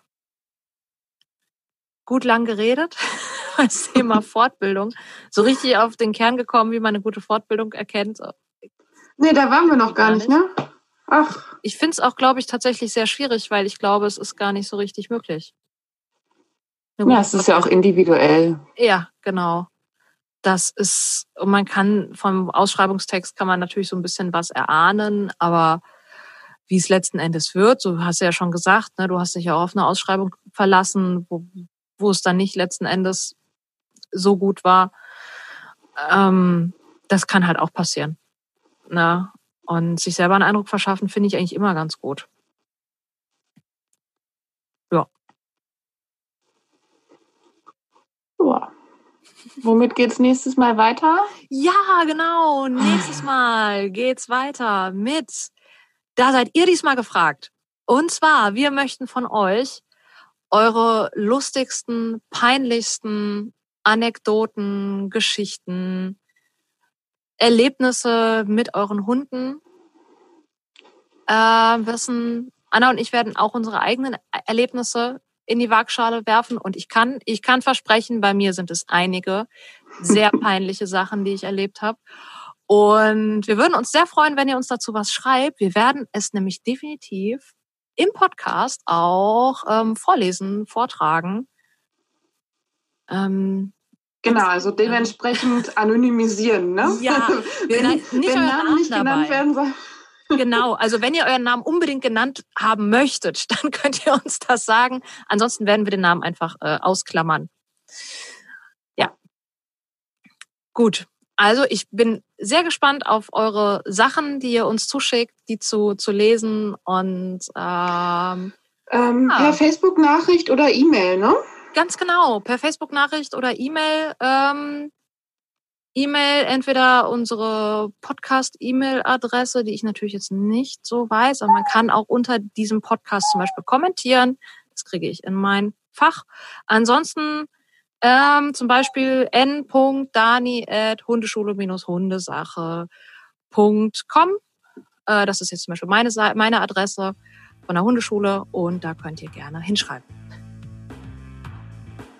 gut lang geredet. das Thema Fortbildung. So richtig auf den Kern gekommen, wie man eine gute Fortbildung erkennt. Nee, da waren wir noch gar nicht, ne? Ach. Ich finde es auch, glaube ich, tatsächlich sehr schwierig, weil ich glaube, es ist gar nicht so richtig möglich. Ja, es ist ja auch individuell. Ja, genau. Das ist, und man kann vom Ausschreibungstext kann man natürlich so ein bisschen was erahnen, aber wie es letzten Endes wird, so hast du ja schon gesagt, ne, du hast dich ja auf eine Ausschreibung verlassen, wo, wo es dann nicht letzten Endes so gut war. Ähm, das kann halt auch passieren. Ne? Und sich selber einen Eindruck verschaffen, finde ich eigentlich immer ganz gut. Ja. Ja. Womit geht's nächstes Mal weiter? Ja, genau. Nächstes Mal geht's weiter mit. Da seid ihr diesmal gefragt. Und zwar, wir möchten von euch eure lustigsten, peinlichsten Anekdoten, Geschichten, Erlebnisse mit euren Hunden äh, wissen. Anna und ich werden auch unsere eigenen Erlebnisse in die Waagschale werfen und ich kann, ich kann versprechen, bei mir sind es einige sehr peinliche Sachen, die ich erlebt habe. Und wir würden uns sehr freuen, wenn ihr uns dazu was schreibt. Wir werden es nämlich definitiv im Podcast auch ähm, vorlesen, vortragen. Ähm, genau, also dementsprechend anonymisieren, ne? Ja, wenn, nicht wenn Namen, Namen nicht dabei. genannt werden sollen. Genau, also wenn ihr euren Namen unbedingt genannt haben möchtet, dann könnt ihr uns das sagen. Ansonsten werden wir den Namen einfach äh, ausklammern. Ja. Gut. Also ich bin sehr gespannt auf eure Sachen, die ihr uns zuschickt, die zu, zu lesen und ähm, ähm, ja. per Facebook-Nachricht oder E-Mail, ne? Ganz genau, per Facebook-Nachricht oder E-Mail. Ähm, E-Mail, entweder unsere Podcast-E-Mail-Adresse, die ich natürlich jetzt nicht so weiß, aber man kann auch unter diesem Podcast zum Beispiel kommentieren. Das kriege ich in mein Fach. Ansonsten ähm, zum Beispiel n.dani.hundeschule-hundesache.com. Äh, das ist jetzt zum Beispiel meine, meine Adresse von der Hundeschule und da könnt ihr gerne hinschreiben.